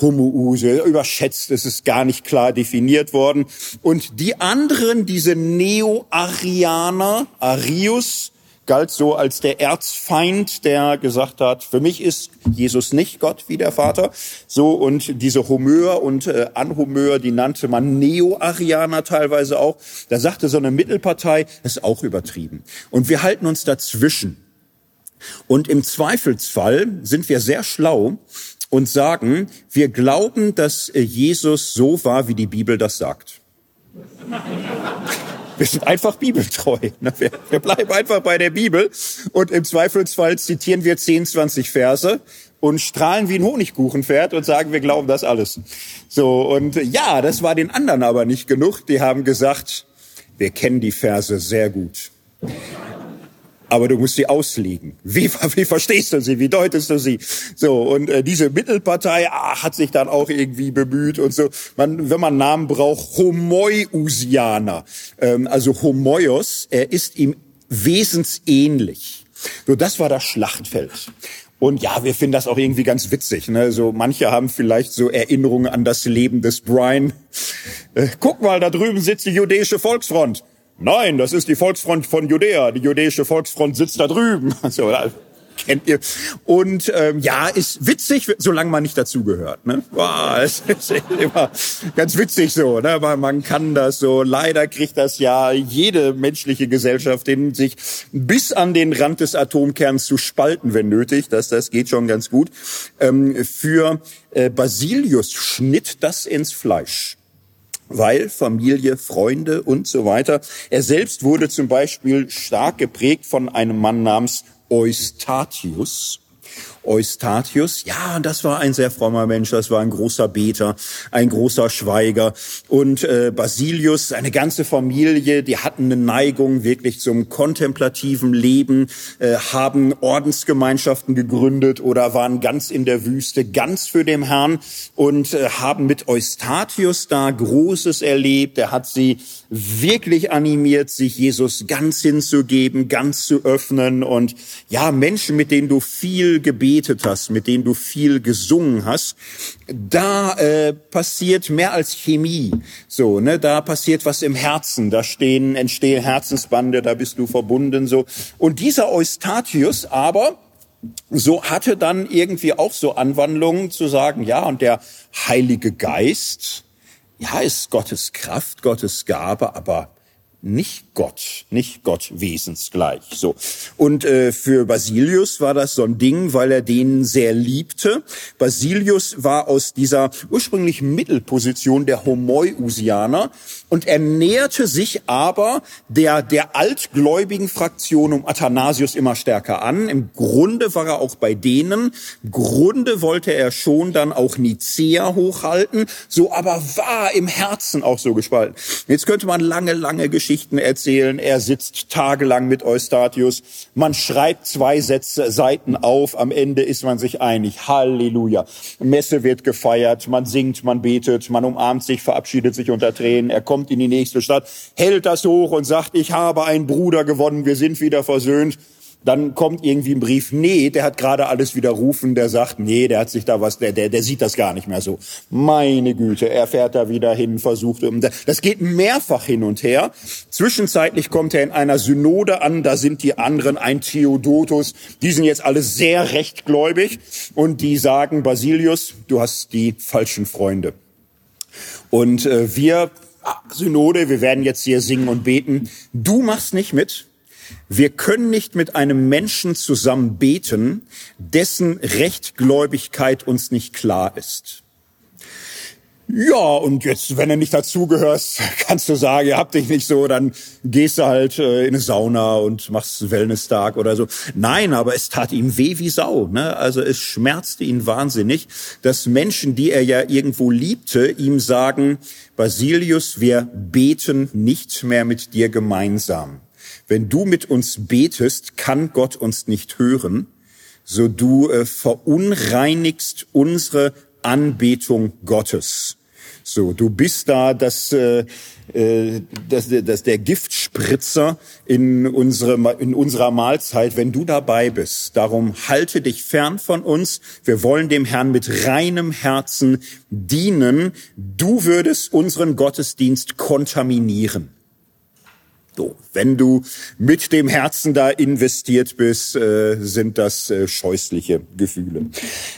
Homouse, überschätzt, es ist gar nicht klar definiert worden. Und die anderen, diese Neo-Arianer, Arius, galt so als der Erzfeind, der gesagt hat, für mich ist Jesus nicht Gott wie der Vater. So und diese Homöer und äh, Anhomöer, die nannte man Neo-Arianer teilweise auch. Da sagte so eine Mittelpartei, ist auch übertrieben. Und wir halten uns dazwischen. Und im Zweifelsfall sind wir sehr schlau und sagen, wir glauben, dass äh, Jesus so war, wie die Bibel das sagt. Wir sind einfach bibeltreu. Ne? Wir, bleiben einfach bei der Bibel und im Zweifelsfall zitieren wir 10, 20 Verse und strahlen wie ein Honigkuchenpferd und sagen, wir glauben das alles. So, und ja, das war den anderen aber nicht genug. Die haben gesagt, wir kennen die Verse sehr gut aber du musst sie auslegen. Wie, wie verstehst du sie? Wie deutest du sie? So und äh, diese Mittelpartei ah, hat sich dann auch irgendwie bemüht und so. Man, wenn man Namen braucht, Homoiusianer, ähm, also Homoios, er ist ihm wesensähnlich. So, das war das Schlachtfeld. Und ja, wir finden das auch irgendwie ganz witzig. Ne? So manche haben vielleicht so Erinnerungen an das Leben des Brian. Äh, guck mal, da drüben sitzt die jüdische Volksfront. Nein, das ist die Volksfront von Judäa. Die jüdische Volksfront sitzt da drüben. Also, kennt ihr. Und ähm, ja, ist witzig, solange man nicht dazugehört. Ne? Boah, es ist immer ganz witzig so, ne? weil man kann das so. Leider kriegt das ja jede menschliche Gesellschaft hin, sich bis an den Rand des Atomkerns zu spalten, wenn nötig. Das, das geht schon ganz gut. Ähm, für äh, Basilius schnitt das ins Fleisch weil Familie, Freunde und so weiter. Er selbst wurde zum Beispiel stark geprägt von einem Mann namens Eustatius. Eustatius. Ja, das war ein sehr frommer Mensch, das war ein großer Beter, ein großer Schweiger. Und äh, Basilius, seine ganze Familie, die hatten eine Neigung wirklich zum kontemplativen Leben, äh, haben Ordensgemeinschaften gegründet oder waren ganz in der Wüste, ganz für den Herrn und äh, haben mit Eustatius da Großes erlebt. Er hat sie wirklich animiert, sich Jesus ganz hinzugeben, ganz zu öffnen und ja, Menschen, mit denen du viel gebetet hast, mit denen du viel gesungen hast, da äh, passiert mehr als Chemie. So, ne, da passiert was im Herzen, da stehen entstehen Herzensbande, da bist du verbunden so. Und dieser Eustatius aber so hatte dann irgendwie auch so Anwandlungen zu sagen, ja, und der Heilige Geist, ja, ist Gottes Kraft, Gottes Gabe, aber nicht Gott, nicht Gott wesensgleich. So und äh, für Basilius war das so ein Ding, weil er den sehr liebte. Basilius war aus dieser ursprünglich Mittelposition der Homoiusianer und er näherte sich aber der der altgläubigen Fraktion um Athanasius immer stärker an. Im Grunde war er auch bei denen. Im Grunde wollte er schon dann auch Nicea hochhalten, so aber war im Herzen auch so gespalten. Jetzt könnte man lange, lange Geschichte Geschichten erzählen. Er sitzt tagelang mit Eustatius. Man schreibt zwei Sätze, Seiten auf. Am Ende ist man sich einig. Halleluja. Messe wird gefeiert. Man singt, man betet, man umarmt sich, verabschiedet sich unter Tränen. Er kommt in die nächste Stadt, hält das hoch und sagt, ich habe einen Bruder gewonnen. Wir sind wieder versöhnt. Dann kommt irgendwie ein Brief, nee, der hat gerade alles widerrufen, der sagt, nee, der hat sich da was, der, der, der sieht das gar nicht mehr so. Meine Güte, er fährt da wieder hin, versucht, das geht mehrfach hin und her. Zwischenzeitlich kommt er in einer Synode an, da sind die anderen, ein Theodotus, die sind jetzt alle sehr rechtgläubig und die sagen, Basilius, du hast die falschen Freunde. Und äh, wir, Synode, wir werden jetzt hier singen und beten, du machst nicht mit, wir können nicht mit einem Menschen zusammen beten, dessen Rechtgläubigkeit uns nicht klar ist. Ja, und jetzt, wenn du nicht dazugehörst, kannst du sagen, ihr habt dich nicht so, dann gehst du halt äh, in eine Sauna und machst Wellness-Tag oder so. Nein, aber es tat ihm weh wie Sau. Ne? Also es schmerzte ihn wahnsinnig, dass Menschen, die er ja irgendwo liebte, ihm sagen, Basilius, wir beten nicht mehr mit dir gemeinsam. Wenn du mit uns betest, kann Gott uns nicht hören, so du äh, verunreinigst unsere Anbetung Gottes. So, du bist da das, äh, äh, das, das der Giftspritzer in, unsere, in unserer Mahlzeit, wenn du dabei bist. Darum halte dich fern von uns. Wir wollen dem Herrn mit reinem Herzen dienen. Du würdest unseren Gottesdienst kontaminieren. So, wenn du mit dem Herzen da investiert bist, äh, sind das äh, scheußliche Gefühle.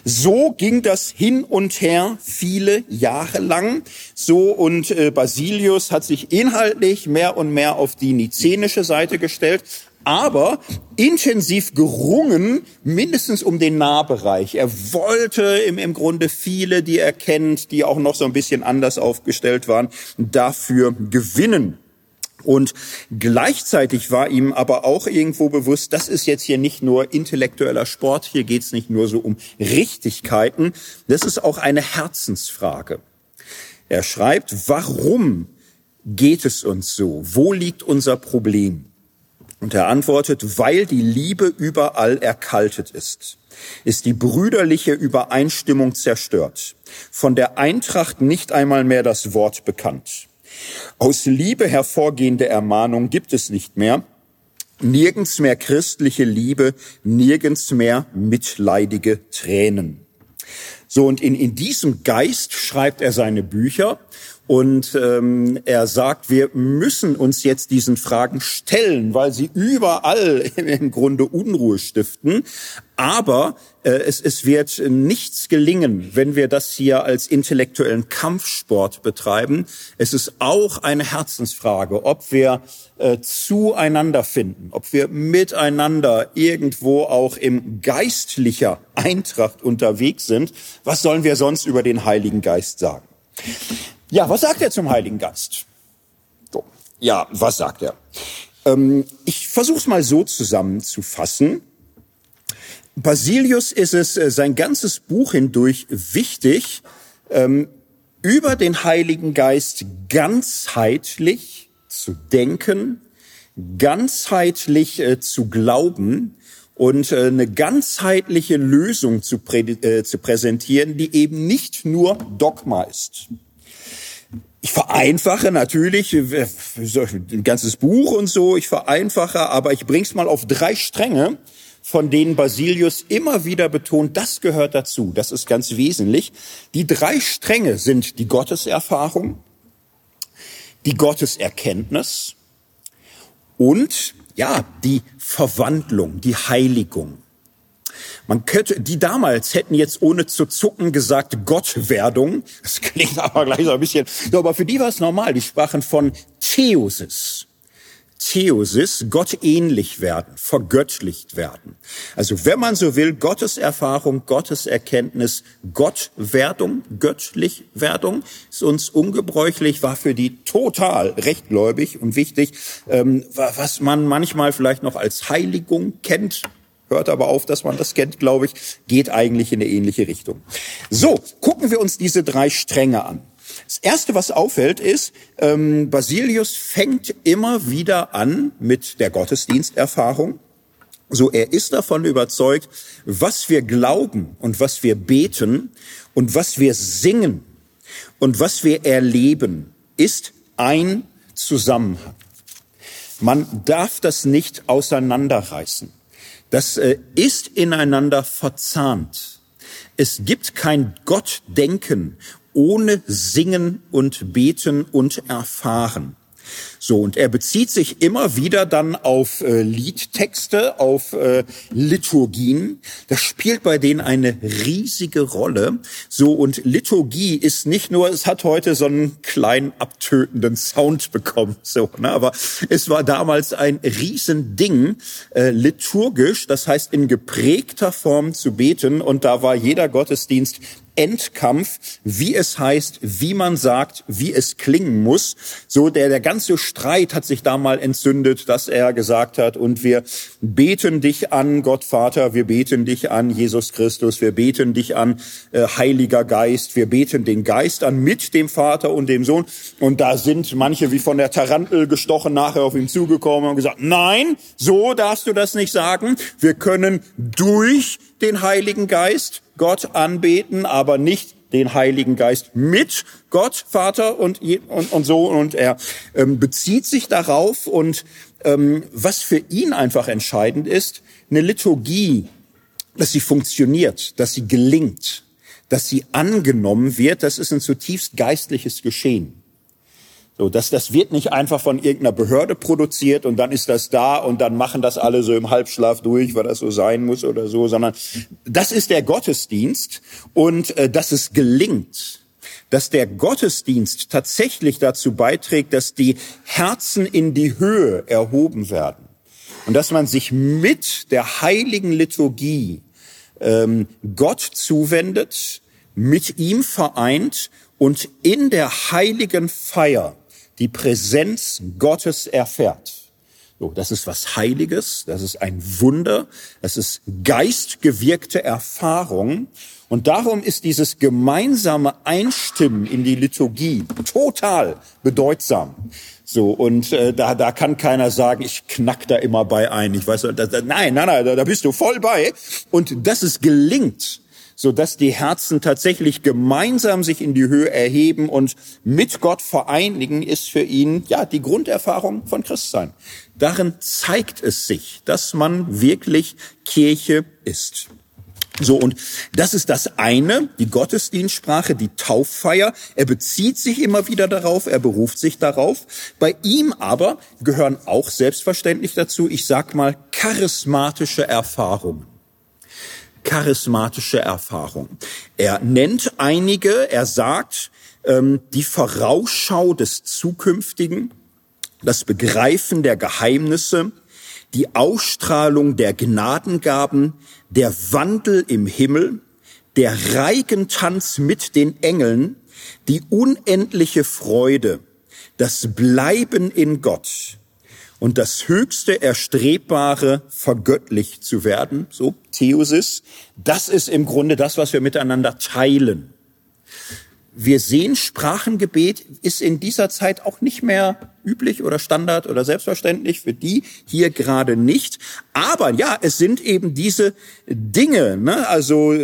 So ging das hin und her viele Jahre lang. So und äh, Basilius hat sich inhaltlich mehr und mehr auf die nizenische Seite gestellt, aber intensiv gerungen, mindestens um den Nahbereich. Er wollte im, im Grunde viele, die er kennt, die auch noch so ein bisschen anders aufgestellt waren, dafür gewinnen. Und gleichzeitig war ihm aber auch irgendwo bewusst, das ist jetzt hier nicht nur intellektueller Sport, hier geht's nicht nur so um Richtigkeiten, das ist auch eine Herzensfrage. Er schreibt, warum geht es uns so? Wo liegt unser Problem? Und er antwortet, weil die Liebe überall erkaltet ist, ist die brüderliche Übereinstimmung zerstört, von der Eintracht nicht einmal mehr das Wort bekannt. Aus Liebe hervorgehende Ermahnung gibt es nicht mehr. Nirgends mehr christliche Liebe, nirgends mehr mitleidige Tränen. So, und in, in diesem Geist schreibt er seine Bücher und ähm, er sagt, wir müssen uns jetzt diesen Fragen stellen, weil sie überall im Grunde Unruhe stiften. Aber es, es wird nichts gelingen, wenn wir das hier als intellektuellen Kampfsport betreiben. Es ist auch eine Herzensfrage, ob wir äh, zueinander finden, ob wir miteinander irgendwo auch im geistlicher Eintracht unterwegs sind. Was sollen wir sonst über den Heiligen Geist sagen? Ja, was sagt er zum Heiligen Geist? So. Ja, was sagt er? Ähm, ich versuche es mal so zusammenzufassen. Basilius ist es äh, sein ganzes Buch hindurch wichtig, ähm, über den Heiligen Geist ganzheitlich zu denken, ganzheitlich äh, zu glauben und äh, eine ganzheitliche Lösung zu, zu präsentieren, die eben nicht nur Dogma ist. Ich vereinfache natürlich ein ganzes Buch und so, ich vereinfache, aber ich bring's mal auf drei Stränge, von denen Basilius immer wieder betont, das gehört dazu, das ist ganz wesentlich. Die drei Stränge sind die Gotteserfahrung, die Gotteserkenntnis und ja, die Verwandlung, die Heiligung. Man könnte, die damals hätten jetzt ohne zu zucken gesagt Gottwerdung. Das klingt aber gleich so ein bisschen, so, aber für die war es normal. Die sprachen von Theosis. Theosis, Gott ähnlich werden, vergöttlicht werden. Also wenn man so will, Gottes Erfahrung, Gottes Erkenntnis, Gottwerdung, Göttlichwerdung ist uns ungebräuchlich, war für die total rechtgläubig und wichtig, ähm, was man manchmal vielleicht noch als Heiligung kennt, hört aber auf, dass man das kennt, glaube ich, geht eigentlich in eine ähnliche Richtung. So, gucken wir uns diese drei Stränge an. Das Erste, was auffällt, ist, ähm, Basilius fängt immer wieder an mit der Gottesdiensterfahrung. So, er ist davon überzeugt, was wir glauben und was wir beten und was wir singen und was wir erleben, ist ein Zusammenhang. Man darf das nicht auseinanderreißen. Das äh, ist ineinander verzahnt. Es gibt kein Gottdenken ohne Singen und Beten und Erfahren. So, und er bezieht sich immer wieder dann auf äh, Liedtexte, auf äh, Liturgien. Das spielt bei denen eine riesige Rolle. So, und Liturgie ist nicht nur, es hat heute so einen kleinen abtötenden Sound bekommen, so, ne, aber es war damals ein Riesending, äh, liturgisch, das heißt in geprägter Form zu beten. Und da war jeder Gottesdienst Endkampf, wie es heißt, wie man sagt, wie es klingen muss. So der, der ganze Streit hat sich da mal entzündet, dass er gesagt hat, und wir beten dich an, Gott Vater, wir beten dich an, Jesus Christus, wir beten dich an, äh, Heiliger Geist, wir beten den Geist an mit dem Vater und dem Sohn. Und da sind manche wie von der Tarantel gestochen nachher auf ihn zugekommen und gesagt, nein, so darfst du das nicht sagen. Wir können durch den Heiligen Geist Gott anbeten, aber nicht den Heiligen Geist mit Gott, Vater und, und, und so. Und er ähm, bezieht sich darauf. Und ähm, was für ihn einfach entscheidend ist, eine Liturgie, dass sie funktioniert, dass sie gelingt, dass sie angenommen wird, das ist ein zutiefst geistliches Geschehen. So, das, das wird nicht einfach von irgendeiner Behörde produziert und dann ist das da und dann machen das alle so im Halbschlaf durch, weil das so sein muss oder so, sondern das ist der Gottesdienst und äh, dass es gelingt, dass der Gottesdienst tatsächlich dazu beiträgt, dass die Herzen in die Höhe erhoben werden und dass man sich mit der heiligen Liturgie ähm, Gott zuwendet, mit ihm vereint und in der heiligen Feier die Präsenz Gottes erfährt. So, das ist was Heiliges, das ist ein Wunder, das ist geistgewirkte Erfahrung. Und darum ist dieses gemeinsame Einstimmen in die Liturgie total bedeutsam. So, und äh, da, da kann keiner sagen, ich knack da immer bei ein. Ich weiß, da, da, nein, nein, nein, da, da bist du voll bei. Und dass es gelingt, so dass die Herzen tatsächlich gemeinsam sich in die Höhe erheben und mit Gott vereinigen, ist für ihn ja die Grunderfahrung von Christsein. Darin zeigt es sich, dass man wirklich Kirche ist. So, und das ist das eine, die Gottesdienstsprache, die Tauffeier. Er bezieht sich immer wieder darauf, er beruft sich darauf. Bei ihm aber gehören auch selbstverständlich dazu, ich sag mal, charismatische Erfahrungen charismatische Erfahrung. Er nennt einige, er sagt, ähm, die Vorausschau des Zukünftigen, das Begreifen der Geheimnisse, die Ausstrahlung der Gnadengaben, der Wandel im Himmel, der Reigentanz mit den Engeln, die unendliche Freude, das Bleiben in Gott, und das höchste Erstrebbare vergöttlicht zu werden, so Theosis, das ist im Grunde das, was wir miteinander teilen. Wir sehen, Sprachengebet ist in dieser Zeit auch nicht mehr üblich oder Standard oder selbstverständlich, für die hier gerade nicht. Aber ja, es sind eben diese Dinge, ne? also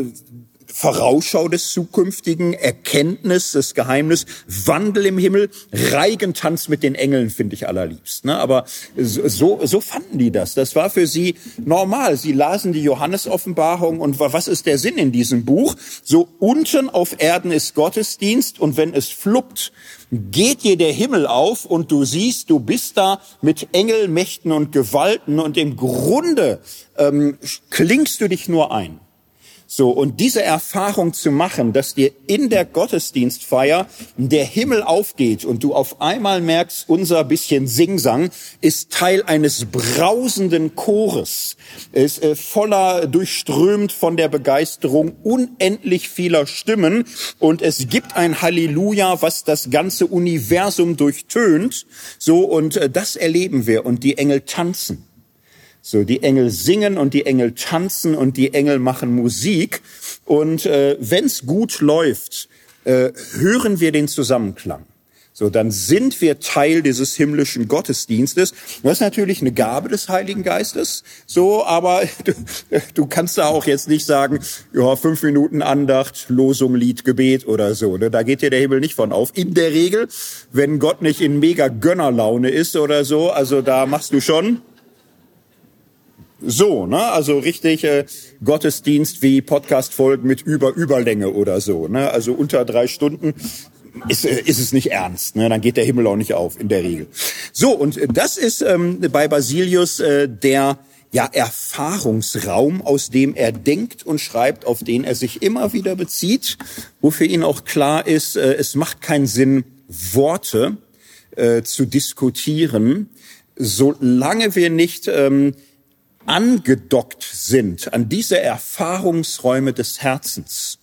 Vorausschau des Zukünftigen, Erkenntnis des Geheimnis, Wandel im Himmel, Reigentanz mit den Engeln finde ich allerliebst. Ne? Aber so, so fanden die das. Das war für sie normal. Sie lasen die Johannes-Offenbarung und was ist der Sinn in diesem Buch? So unten auf Erden ist Gottesdienst und wenn es fluppt, geht dir der Himmel auf und du siehst, du bist da mit Engelmächten und Gewalten und im Grunde ähm, klingst du dich nur ein. So, und diese Erfahrung zu machen, dass dir in der Gottesdienstfeier der Himmel aufgeht und du auf einmal merkst, unser bisschen Singsang ist Teil eines brausenden Chores, ist äh, voller, durchströmt von der Begeisterung unendlich vieler Stimmen und es gibt ein Halleluja, was das ganze Universum durchtönt. So, und äh, das erleben wir und die Engel tanzen. So, die Engel singen und die Engel tanzen und die Engel machen Musik. Und äh, wenn's gut läuft, äh, hören wir den Zusammenklang. So, dann sind wir Teil dieses himmlischen Gottesdienstes. Das ist natürlich eine Gabe des Heiligen Geistes. So, aber du, du kannst da auch jetzt nicht sagen, ja, fünf Minuten Andacht, Losung, Lied, Gebet oder so. Ne? Da geht dir der Himmel nicht von auf. In der Regel, wenn Gott nicht in mega Gönnerlaune ist oder so, also da machst du schon so, ne? Also richtig äh, Gottesdienst wie Podcast-Folgen mit über Überlänge oder so, ne? Also unter drei Stunden ist, äh, ist es nicht ernst. Ne? Dann geht der Himmel auch nicht auf in der Regel. So, und das ist ähm, bei Basilius äh, der ja, Erfahrungsraum, aus dem er denkt und schreibt, auf den er sich immer wieder bezieht, wo für ihn auch klar ist, äh, es macht keinen Sinn, Worte äh, zu diskutieren, solange wir nicht ähm, angedockt sind an diese Erfahrungsräume des Herzens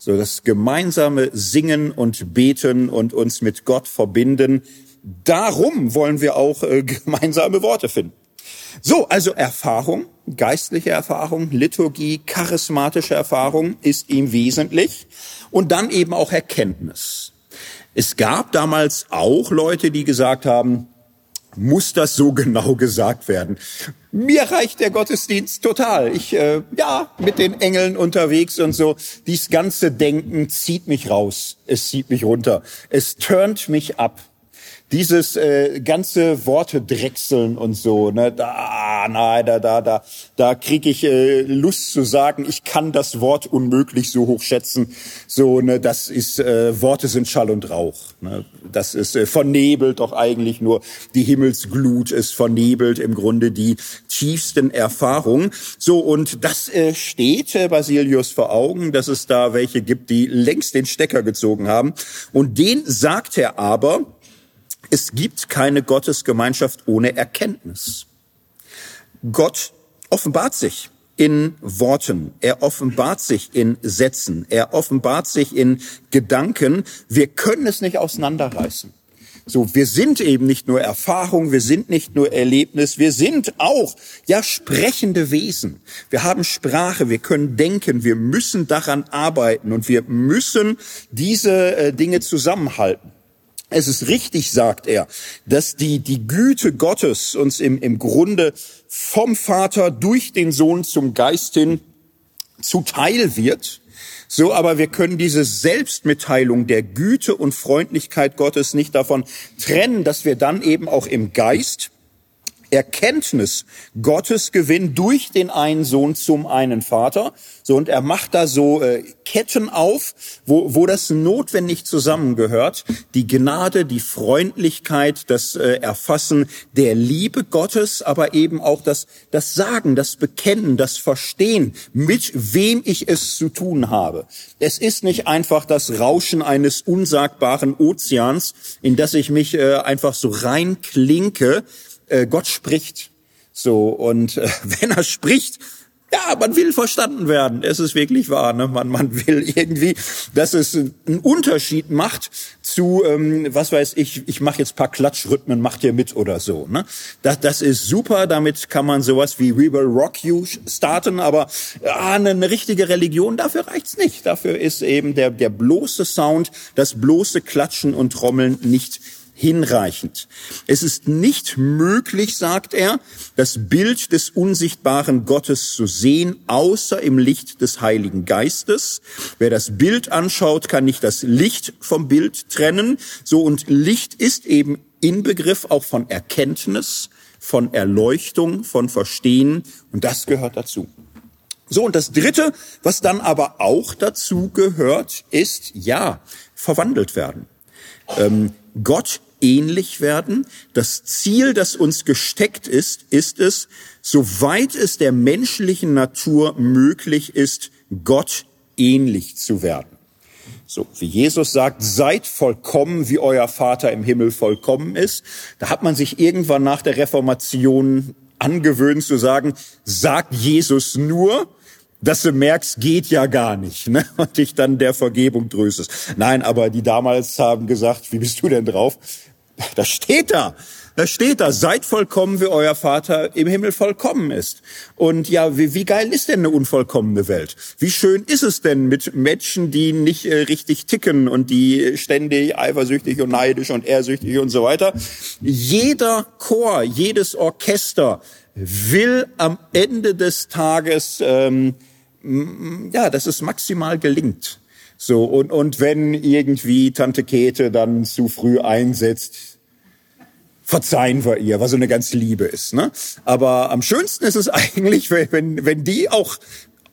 so das gemeinsame Singen und Beten und uns mit Gott verbinden. Darum wollen wir auch äh, gemeinsame Worte finden. So, also Erfahrung, geistliche Erfahrung, Liturgie, charismatische Erfahrung ist ihm wesentlich und dann eben auch Erkenntnis. Es gab damals auch Leute, die gesagt haben, muss das so genau gesagt werden? Mir reicht der Gottesdienst total. Ich, äh, ja, mit den Engeln unterwegs und so. Dies ganze Denken zieht mich raus. Es zieht mich runter. Es turnt mich ab dieses äh, ganze Worte drechseln und so, ne, da, nein, da, da, da, da krieg ich äh, Lust zu sagen, ich kann das Wort unmöglich so hoch schätzen. So, ne, das ist äh, Worte sind Schall und Rauch. Ne, das ist äh, vernebelt doch eigentlich nur die Himmelsglut ist vernebelt im Grunde die tiefsten Erfahrungen. So und das äh, steht äh, Basilius vor Augen, dass es da welche gibt, die längst den Stecker gezogen haben und den sagt er aber es gibt keine Gottesgemeinschaft ohne Erkenntnis. Gott offenbart sich in Worten, er offenbart sich in Sätzen, er offenbart sich in Gedanken. Wir können es nicht auseinanderreißen. So, wir sind eben nicht nur Erfahrung, wir sind nicht nur Erlebnis, wir sind auch, ja, sprechende Wesen. Wir haben Sprache, wir können denken, wir müssen daran arbeiten und wir müssen diese äh, Dinge zusammenhalten. Es ist richtig, sagt er, dass die, die Güte Gottes uns im, im Grunde vom Vater durch den Sohn zum Geist hin zuteil wird. So, aber wir können diese Selbstmitteilung der Güte und Freundlichkeit Gottes nicht davon trennen, dass wir dann eben auch im Geist Erkenntnis Gottes gewinnen durch den einen Sohn zum einen Vater. So und er macht da so äh, Ketten auf, wo, wo das notwendig zusammengehört. Die Gnade, die Freundlichkeit, das äh, Erfassen der Liebe Gottes, aber eben auch das, das Sagen, das Bekennen, das Verstehen, mit wem ich es zu tun habe. Es ist nicht einfach das Rauschen eines unsagbaren Ozeans, in das ich mich äh, einfach so reinklinke, äh, Gott spricht. So, und äh, wenn er spricht, ja, man will verstanden werden. Es ist wirklich wahr. Ne? Man, man will irgendwie, dass es einen Unterschied macht zu, ähm, was weiß ich, ich mache jetzt paar Klatschrhythmen, macht ihr mit oder so. Ne? Das, das ist super. Damit kann man sowas wie We Will Rock You starten. Aber ah, eine richtige Religion, dafür reicht's nicht. Dafür ist eben der, der bloße Sound, das bloße Klatschen und Trommeln nicht hinreichend. Es ist nicht möglich, sagt er, das Bild des unsichtbaren Gottes zu sehen, außer im Licht des Heiligen Geistes. Wer das Bild anschaut, kann nicht das Licht vom Bild trennen. So und Licht ist eben Inbegriff auch von Erkenntnis, von Erleuchtung, von Verstehen und das gehört dazu. So, und das Dritte, was dann aber auch dazu gehört, ist, ja, verwandelt werden. Ähm, Gott ähnlich werden. Das Ziel, das uns gesteckt ist, ist es, soweit es der menschlichen Natur möglich ist, Gott ähnlich zu werden. So, wie Jesus sagt, seid vollkommen, wie euer Vater im Himmel vollkommen ist. Da hat man sich irgendwann nach der Reformation angewöhnt zu sagen, sagt Jesus nur, dass du merkst, geht ja gar nicht, ne? und dich dann der Vergebung tröstest. Nein, aber die damals haben gesagt, wie bist du denn drauf? Das steht da. Da steht da, seid vollkommen, wie euer Vater im Himmel vollkommen ist. Und ja, wie, wie geil ist denn eine unvollkommene Welt? Wie schön ist es denn mit Menschen, die nicht äh, richtig ticken und die ständig eifersüchtig und neidisch und ehrsüchtig und so weiter? Jeder Chor, jedes Orchester will am Ende des Tages, ähm, ja, dass es maximal gelingt. So, und, und wenn irgendwie Tante Käthe dann zu früh einsetzt, verzeihen wir ihr, was so eine ganz Liebe ist. Ne? Aber am schönsten ist es eigentlich, wenn, wenn die auch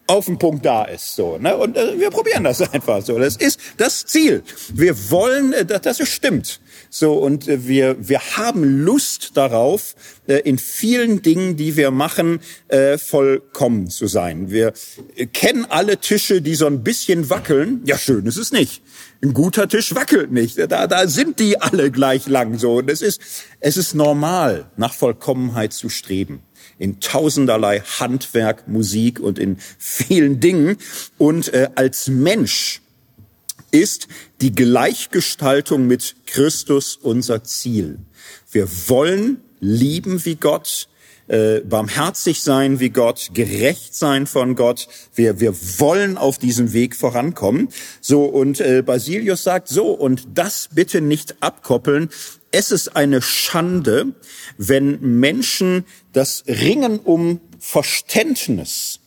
auf den Punkt da ist. So, ne? Und äh, wir probieren das einfach so. Das ist das Ziel. Wir wollen, äh, dass, es stimmt. So, und äh, wir, wir haben Lust darauf, äh, in vielen Dingen, die wir machen, äh, vollkommen zu sein. Wir äh, kennen alle Tische, die so ein bisschen wackeln. Ja, schön ist es nicht. Ein guter Tisch wackelt nicht. Da, da sind die alle gleich lang so. Und es ist, es ist normal, nach Vollkommenheit zu streben in tausenderlei Handwerk, Musik und in vielen Dingen. Und äh, als Mensch ist die Gleichgestaltung mit Christus unser Ziel. Wir wollen lieben wie Gott, äh, barmherzig sein wie Gott, gerecht sein von Gott. Wir, wir wollen auf diesem Weg vorankommen. So, und äh, Basilius sagt so, und das bitte nicht abkoppeln es ist eine Schande, wenn Menschen das Ringen um Verständnis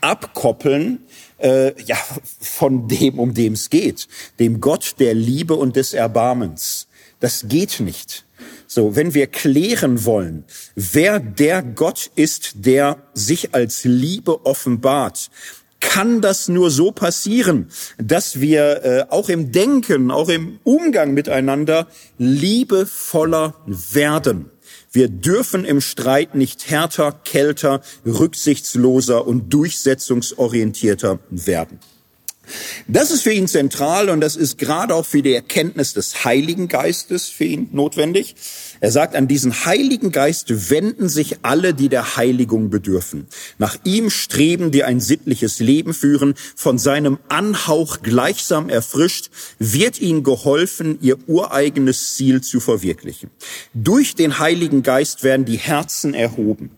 abkoppeln äh, ja, von dem, um dem es geht, dem Gott der Liebe und des Erbarmens. Das geht nicht. So, wenn wir klären wollen, wer der Gott ist, der sich als Liebe offenbart, kann das nur so passieren, dass wir äh, auch im Denken, auch im Umgang miteinander liebevoller werden. Wir dürfen im Streit nicht härter, kälter, rücksichtsloser und durchsetzungsorientierter werden. Das ist für ihn zentral und das ist gerade auch für die Erkenntnis des Heiligen Geistes für ihn notwendig. Er sagt, an diesen Heiligen Geist wenden sich alle, die der Heiligung bedürfen. Nach ihm streben, die ein sittliches Leben führen, von seinem Anhauch gleichsam erfrischt, wird ihnen geholfen, ihr ureigenes Ziel zu verwirklichen. Durch den Heiligen Geist werden die Herzen erhoben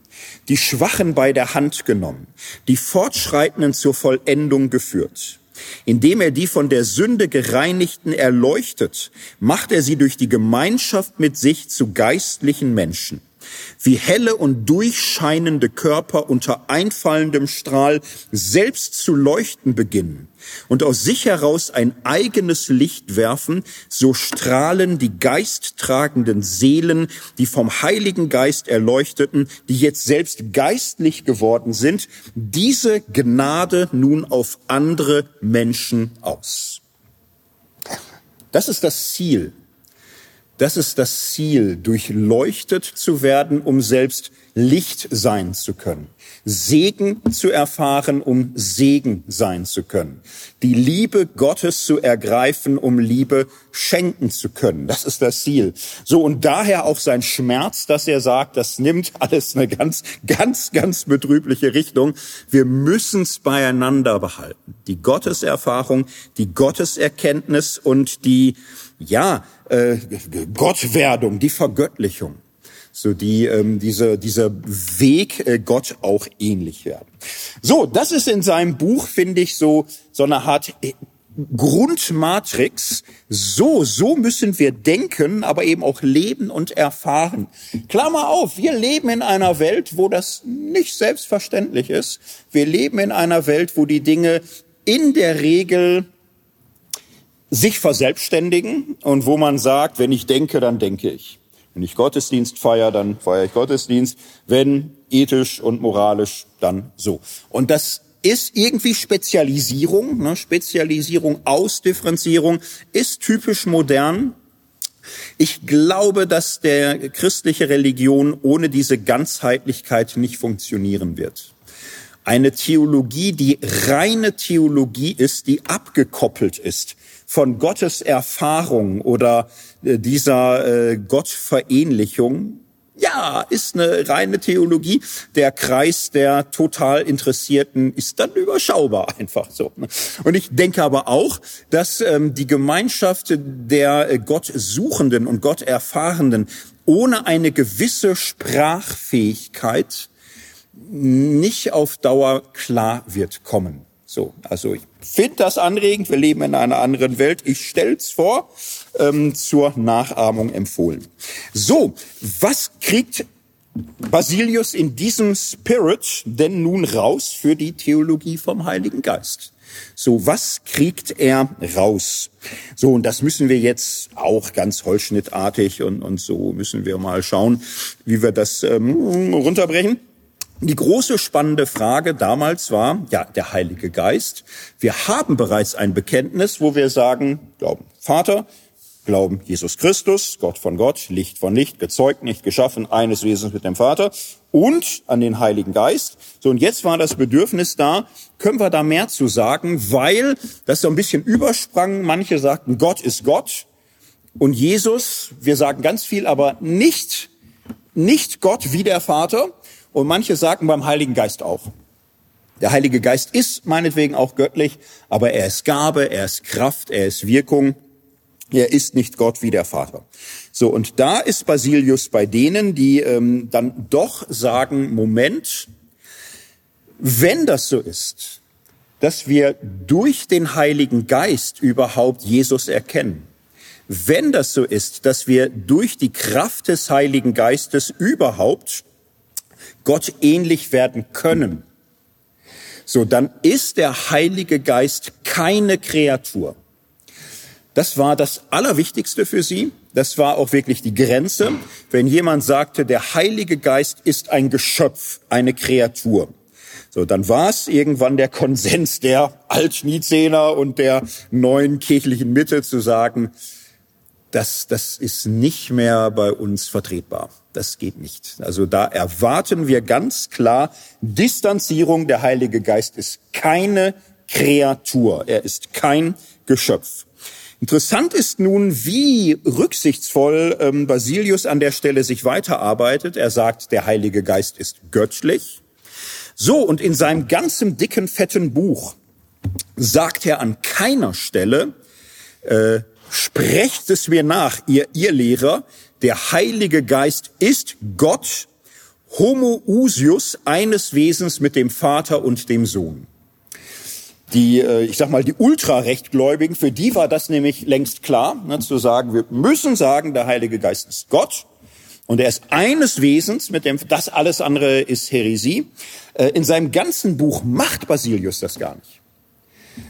die Schwachen bei der Hand genommen, die Fortschreitenden zur Vollendung geführt. Indem er die von der Sünde gereinigten erleuchtet, macht er sie durch die Gemeinschaft mit sich zu geistlichen Menschen wie helle und durchscheinende Körper unter einfallendem Strahl selbst zu leuchten beginnen und aus sich heraus ein eigenes Licht werfen, so strahlen die geisttragenden Seelen, die vom Heiligen Geist erleuchteten, die jetzt selbst geistlich geworden sind, diese Gnade nun auf andere Menschen aus. Das ist das Ziel das ist das Ziel, durchleuchtet zu werden, um selbst Licht sein zu können. Segen zu erfahren, um Segen sein zu können. Die Liebe Gottes zu ergreifen, um Liebe schenken zu können. Das ist das Ziel. So, und daher auch sein Schmerz, dass er sagt, das nimmt alles eine ganz, ganz, ganz betrübliche Richtung. Wir müssen es beieinander behalten. Die Gotteserfahrung, die Gotteserkenntnis und die, ja, äh, Gottwerdung, die Vergöttlichung. So die ähm, diese dieser Weg äh, Gott auch ähnlich werden. So, das ist in seinem Buch finde ich so so eine Art äh, Grundmatrix. So, so müssen wir denken, aber eben auch leben und erfahren. Klammer auf, wir leben in einer Welt, wo das nicht selbstverständlich ist. Wir leben in einer Welt, wo die Dinge in der Regel sich verselbstständigen und wo man sagt, wenn ich denke, dann denke ich. Wenn ich Gottesdienst feiere, dann feiere ich Gottesdienst. Wenn ethisch und moralisch, dann so. Und das ist irgendwie Spezialisierung, ne? Spezialisierung, Ausdifferenzierung ist typisch modern. Ich glaube, dass der christliche Religion ohne diese Ganzheitlichkeit nicht funktionieren wird. Eine Theologie, die reine Theologie ist, die abgekoppelt ist von Gottes Erfahrung oder dieser äh, Gottverähnlichung, ja, ist eine reine Theologie. Der Kreis der total Interessierten ist dann überschaubar einfach so. Ne? Und ich denke aber auch, dass ähm, die Gemeinschaft der äh, Gott suchenden und Gott erfahrenden ohne eine gewisse Sprachfähigkeit nicht auf Dauer klar wird kommen. So, also ich finde das anregend. Wir leben in einer anderen Welt. Ich stell's vor, ähm, zur Nachahmung empfohlen. So, was kriegt Basilius in diesem Spirit denn nun raus für die Theologie vom Heiligen Geist? So, was kriegt er raus? So, und das müssen wir jetzt auch ganz holzschnittartig und, und so müssen wir mal schauen, wie wir das ähm, runterbrechen. Die große spannende Frage damals war, ja, der Heilige Geist. Wir haben bereits ein Bekenntnis, wo wir sagen, glauben Vater, glauben Jesus Christus, Gott von Gott, Licht von Licht, gezeugt, nicht geschaffen, eines Wesens mit dem Vater und an den Heiligen Geist. So, und jetzt war das Bedürfnis da, können wir da mehr zu sagen, weil das so ein bisschen übersprang. Manche sagten, Gott ist Gott und Jesus, wir sagen ganz viel, aber nicht, nicht Gott wie der Vater. Und manche sagten beim Heiligen Geist auch. Der Heilige Geist ist meinetwegen auch göttlich, aber er ist Gabe, er ist Kraft, er ist Wirkung. Er ist nicht Gott wie der Vater. So, und da ist Basilius bei denen, die ähm, dann doch sagen, Moment, wenn das so ist, dass wir durch den Heiligen Geist überhaupt Jesus erkennen, wenn das so ist, dass wir durch die Kraft des Heiligen Geistes überhaupt Gott ähnlich werden können, so dann ist der Heilige Geist keine Kreatur. Das war das Allerwichtigste für sie. Das war auch wirklich die Grenze. Wenn jemand sagte, der Heilige Geist ist ein Geschöpf, eine Kreatur. So, dann war es irgendwann der Konsens der Altschniezehner und der neuen kirchlichen Mitte zu sagen, das, das ist nicht mehr bei uns vertretbar. Das geht nicht. Also da erwarten wir ganz klar Distanzierung. Der Heilige Geist ist keine Kreatur. Er ist kein Geschöpf. Interessant ist nun, wie rücksichtsvoll ähm, Basilius an der Stelle sich weiterarbeitet. Er sagt, der Heilige Geist ist göttlich. So, und in seinem ganzen dicken, fetten Buch sagt er an keiner Stelle, äh, sprecht es mir nach, ihr, ihr Lehrer, der Heilige Geist ist Gott, homoousius, eines Wesens mit dem Vater und dem Sohn die, äh, ich sag mal, die Ultrarechtgläubigen, für die war das nämlich längst klar, ne, zu sagen, wir müssen sagen, der Heilige Geist ist Gott und er ist eines Wesens, mit dem das alles andere ist Heresie. Äh, in seinem ganzen Buch macht Basilius das gar nicht.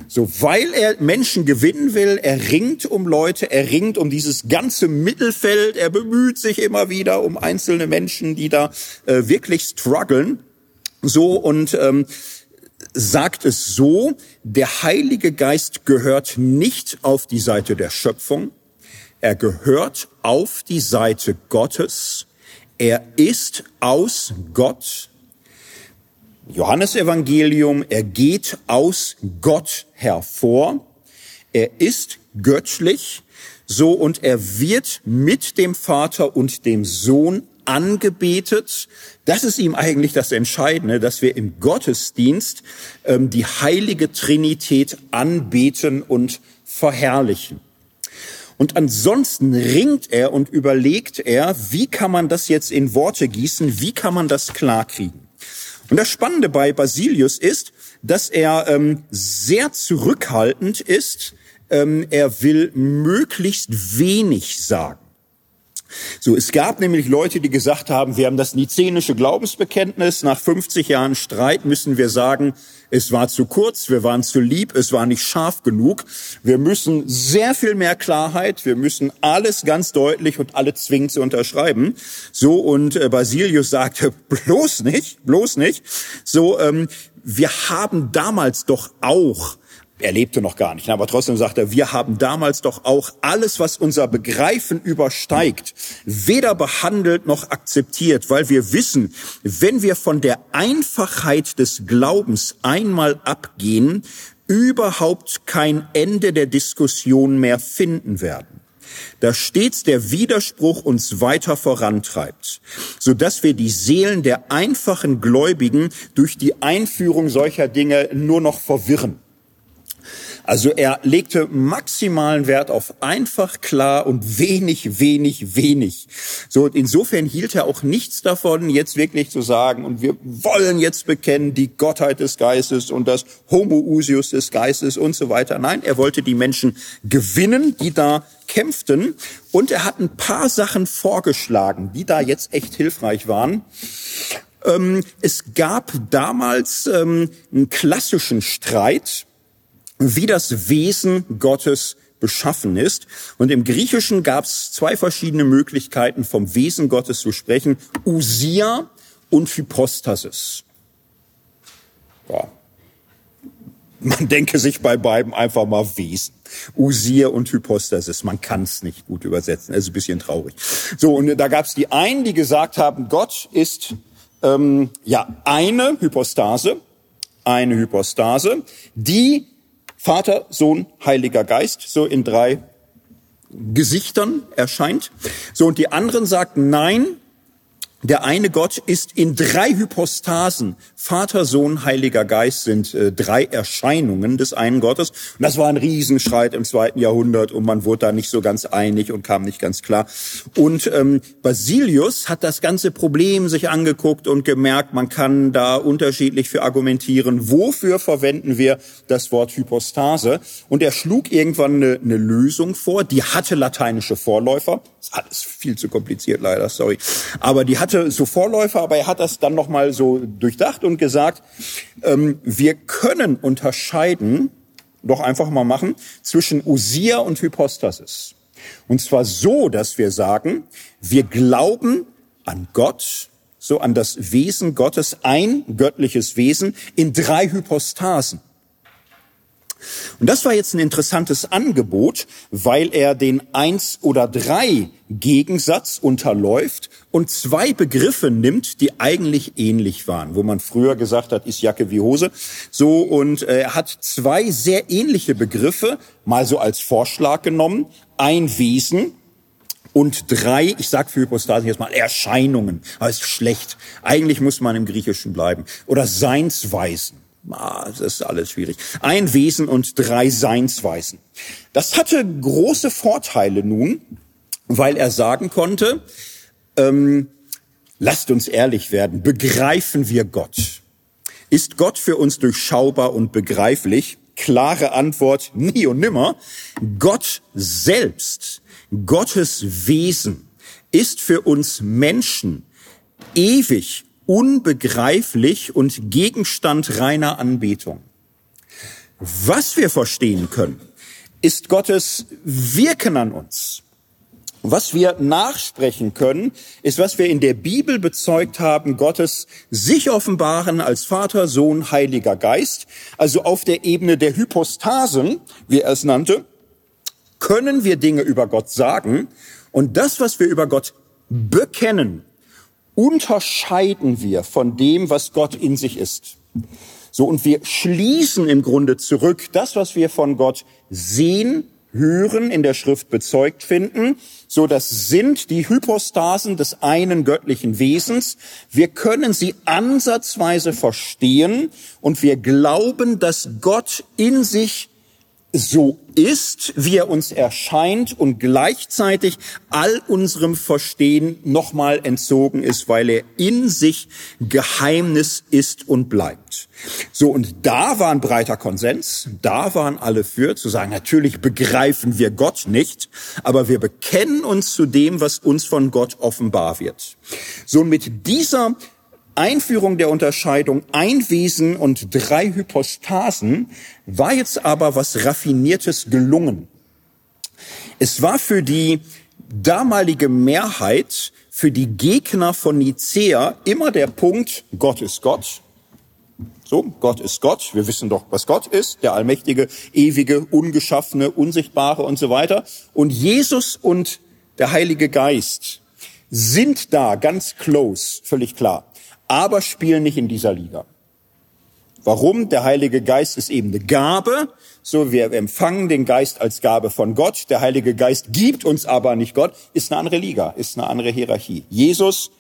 So, weil er Menschen gewinnen will, er ringt um Leute, er ringt um dieses ganze Mittelfeld, er bemüht sich immer wieder um einzelne Menschen, die da äh, wirklich strugglen. So und ähm, sagt es so, der Heilige Geist gehört nicht auf die Seite der Schöpfung, er gehört auf die Seite Gottes, er ist aus Gott. Johannes Evangelium, er geht aus Gott hervor, er ist göttlich, so und er wird mit dem Vater und dem Sohn angebetet. Das ist ihm eigentlich das Entscheidende, dass wir im Gottesdienst ähm, die heilige Trinität anbeten und verherrlichen. Und ansonsten ringt er und überlegt er, wie kann man das jetzt in Worte gießen, wie kann man das klarkriegen. Und das Spannende bei Basilius ist, dass er ähm, sehr zurückhaltend ist. Ähm, er will möglichst wenig sagen. So, es gab nämlich Leute, die gesagt haben, wir haben das nizenische Glaubensbekenntnis. Nach 50 Jahren Streit müssen wir sagen, es war zu kurz, wir waren zu lieb, es war nicht scharf genug. Wir müssen sehr viel mehr Klarheit, wir müssen alles ganz deutlich und alle zwingend zu unterschreiben. So, und äh, Basilius sagte, bloß nicht, bloß nicht. So, ähm, wir haben damals doch auch er lebte noch gar nicht, aber trotzdem sagt er, wir haben damals doch auch alles, was unser Begreifen übersteigt, weder behandelt noch akzeptiert, weil wir wissen, wenn wir von der Einfachheit des Glaubens einmal abgehen, überhaupt kein Ende der Diskussion mehr finden werden da stets der Widerspruch uns weiter vorantreibt, so dass wir die Seelen der einfachen Gläubigen durch die Einführung solcher Dinge nur noch verwirren. Also er legte maximalen Wert auf einfach, klar und wenig, wenig, wenig. So, insofern hielt er auch nichts davon, jetzt wirklich zu sagen, und wir wollen jetzt bekennen die Gottheit des Geistes und das Homoousius des Geistes und so weiter. Nein, er wollte die Menschen gewinnen, die da kämpften. Und er hat ein paar Sachen vorgeschlagen, die da jetzt echt hilfreich waren. Ähm, es gab damals ähm, einen klassischen Streit, wie das Wesen Gottes beschaffen ist. Und im Griechischen gab es zwei verschiedene Möglichkeiten, vom Wesen Gottes zu sprechen. Usia und Hypostasis. Ja. Man denke sich bei beiden einfach mal Wesen. Usir und Hypostasis. Man kann es nicht gut übersetzen. Das ist ein bisschen traurig. So, und da gab es die einen, die gesagt haben, Gott ist ähm, ja eine Hypostase, eine Hypostase, die Vater, Sohn, Heiliger Geist, so in drei Gesichtern erscheint. So, und die anderen sagten, nein, der eine Gott ist in drei Hypostasen. Vater, Sohn, Heiliger Geist sind äh, drei Erscheinungen des einen Gottes. Und das war ein Riesenstreit im zweiten Jahrhundert und man wurde da nicht so ganz einig und kam nicht ganz klar. Und ähm, Basilius hat das ganze Problem sich angeguckt und gemerkt, man kann da unterschiedlich für argumentieren. Wofür verwenden wir das Wort Hypostase? Und er schlug irgendwann eine, eine Lösung vor, die hatte lateinische Vorläufer. Ist alles viel zu kompliziert leider, sorry. Aber die hat hatte so Vorläufer, aber er hat das dann nochmal so durchdacht und gesagt, ähm, wir können unterscheiden, doch einfach mal machen, zwischen Usia und Hypostasis. Und zwar so, dass wir sagen, wir glauben an Gott, so an das Wesen Gottes, ein göttliches Wesen in drei Hypostasen. Und das war jetzt ein interessantes Angebot, weil er den Eins- oder Drei-Gegensatz unterläuft und zwei Begriffe nimmt, die eigentlich ähnlich waren, wo man früher gesagt hat, ist Jacke wie Hose. So, und äh, er hat zwei sehr ähnliche Begriffe mal so als Vorschlag genommen. Ein Wesen, und drei, ich sag für Hypostasen jetzt mal Erscheinungen, aber ist schlecht. Eigentlich muss man im Griechischen bleiben. Oder Seinsweisen. Ah, das ist alles schwierig. Ein Wesen und drei Seinsweisen. Das hatte große Vorteile nun, weil er sagen konnte, ähm, lasst uns ehrlich werden, begreifen wir Gott? Ist Gott für uns durchschaubar und begreiflich? Klare Antwort, nie und nimmer. Gott selbst, Gottes Wesen ist für uns Menschen ewig unbegreiflich und Gegenstand reiner Anbetung. Was wir verstehen können, ist Gottes Wirken an uns. Was wir nachsprechen können, ist, was wir in der Bibel bezeugt haben, Gottes sich offenbaren als Vater, Sohn, Heiliger Geist. Also auf der Ebene der Hypostasen, wie er es nannte, können wir Dinge über Gott sagen. Und das, was wir über Gott bekennen, unterscheiden wir von dem, was Gott in sich ist. So, und wir schließen im Grunde zurück das, was wir von Gott sehen, hören, in der Schrift bezeugt finden. So, das sind die Hypostasen des einen göttlichen Wesens. Wir können sie ansatzweise verstehen und wir glauben, dass Gott in sich so ist, wie er uns erscheint und gleichzeitig all unserem Verstehen nochmal entzogen ist, weil er in sich Geheimnis ist und bleibt. So, und da war ein breiter Konsens, da waren alle für, zu sagen, natürlich begreifen wir Gott nicht, aber wir bekennen uns zu dem, was uns von Gott offenbar wird. So, mit dieser Einführung der Unterscheidung ein Wesen und drei Hypostasen war jetzt aber was Raffiniertes gelungen. Es war für die damalige Mehrheit, für die Gegner von Nicea immer der Punkt, Gott ist Gott. So, Gott ist Gott. Wir wissen doch, was Gott ist. Der allmächtige, ewige, ungeschaffene, unsichtbare und so weiter. Und Jesus und der Heilige Geist sind da ganz close, völlig klar aber spielen nicht in dieser Liga. Warum? Der Heilige Geist ist eben eine Gabe. So, wir empfangen den Geist als Gabe von Gott. Der Heilige Geist gibt uns aber nicht Gott. Ist eine andere Liga, ist eine andere Hierarchie. Jesus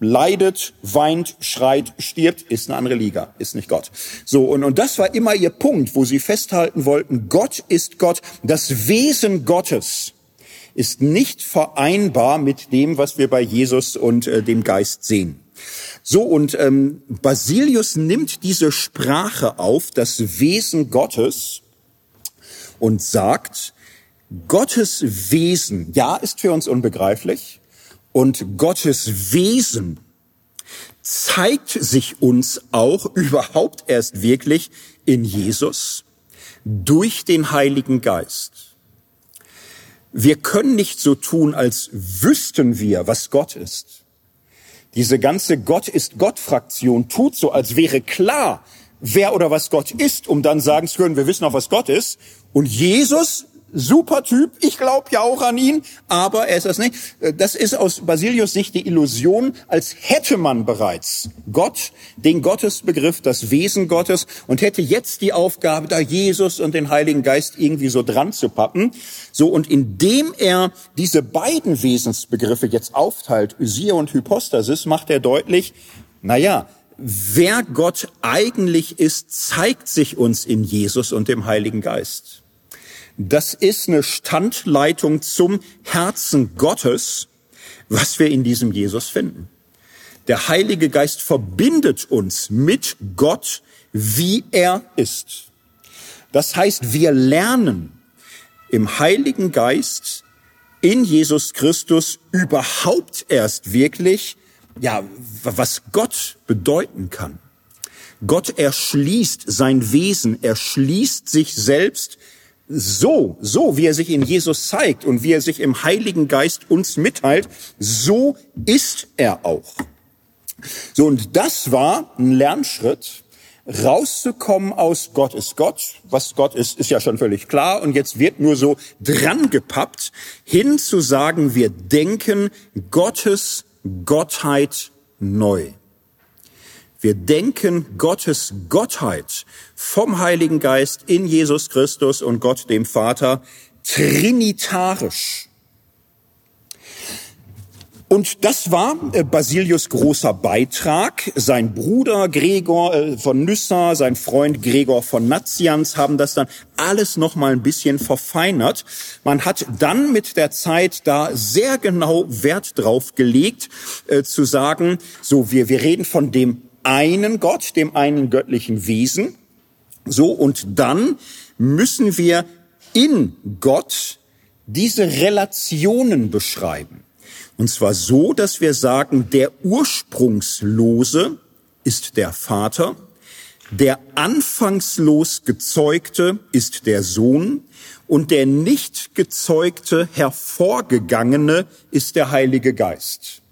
leidet, weint, schreit, stirbt, ist eine andere Liga, ist nicht Gott. So, und, und das war immer ihr Punkt, wo sie festhalten wollten, Gott ist Gott, das Wesen Gottes ist nicht vereinbar mit dem, was wir bei Jesus und äh, dem Geist sehen. So, und ähm, Basilius nimmt diese Sprache auf, das Wesen Gottes, und sagt, Gottes Wesen, ja, ist für uns unbegreiflich, und Gottes Wesen zeigt sich uns auch überhaupt erst wirklich in Jesus durch den Heiligen Geist. Wir können nicht so tun, als wüssten wir, was Gott ist. Diese ganze Gott ist Gott-Fraktion tut so, als wäre klar, wer oder was Gott ist, um dann sagen zu können, wir wissen auch, was Gott ist. Und Jesus super Typ, ich glaube ja auch an ihn, aber er ist das nicht. Das ist aus Basilius Sicht die Illusion, als hätte man bereits Gott, den Gottesbegriff, das Wesen Gottes und hätte jetzt die Aufgabe, da Jesus und den Heiligen Geist irgendwie so dran zu pappen. So, und indem er diese beiden Wesensbegriffe jetzt aufteilt, Usia und Hypostasis, macht er deutlich, naja, wer Gott eigentlich ist, zeigt sich uns in Jesus und dem Heiligen Geist. Das ist eine Standleitung zum Herzen Gottes, was wir in diesem Jesus finden. Der Heilige Geist verbindet uns mit Gott, wie er ist. Das heißt, wir lernen im Heiligen Geist in Jesus Christus überhaupt erst wirklich, ja, was Gott bedeuten kann. Gott erschließt sein Wesen, erschließt sich selbst so, so wie er sich in Jesus zeigt und wie er sich im Heiligen Geist uns mitteilt, so ist er auch. So, und das war ein Lernschritt, rauszukommen aus Gott ist Gott. Was Gott ist, ist ja schon völlig klar. Und jetzt wird nur so dran gepappt, hin zu sagen, wir denken Gottes Gottheit neu. Wir denken Gottes Gottheit vom Heiligen Geist in Jesus Christus und Gott dem Vater trinitarisch. Und das war äh, Basilius großer Beitrag. Sein Bruder Gregor äh, von Nyssa, sein Freund Gregor von Nazianz haben das dann alles noch mal ein bisschen verfeinert. Man hat dann mit der Zeit da sehr genau Wert drauf gelegt, äh, zu sagen, so wir, wir reden von dem einen Gott, dem einen göttlichen Wesen. So, und dann müssen wir in Gott diese Relationen beschreiben. Und zwar so, dass wir sagen, der Ursprungslose ist der Vater, der anfangslos Gezeugte ist der Sohn und der nicht gezeugte, hervorgegangene ist der Heilige Geist.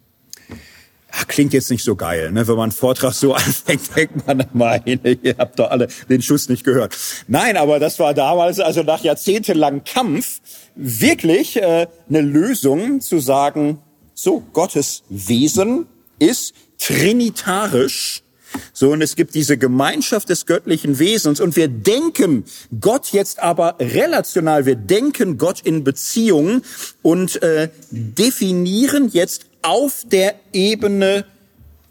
Ja, klingt jetzt nicht so geil, ne? wenn man einen Vortrag so anfängt, denkt man mal, ihr habt doch alle den Schuss nicht gehört. Nein, aber das war damals, also nach jahrzehntelang Kampf, wirklich äh, eine Lösung zu sagen, so, Gottes Wesen ist trinitarisch, so, und es gibt diese Gemeinschaft des göttlichen Wesens und wir denken Gott jetzt aber relational, wir denken Gott in Beziehungen und äh, definieren jetzt auf der Ebene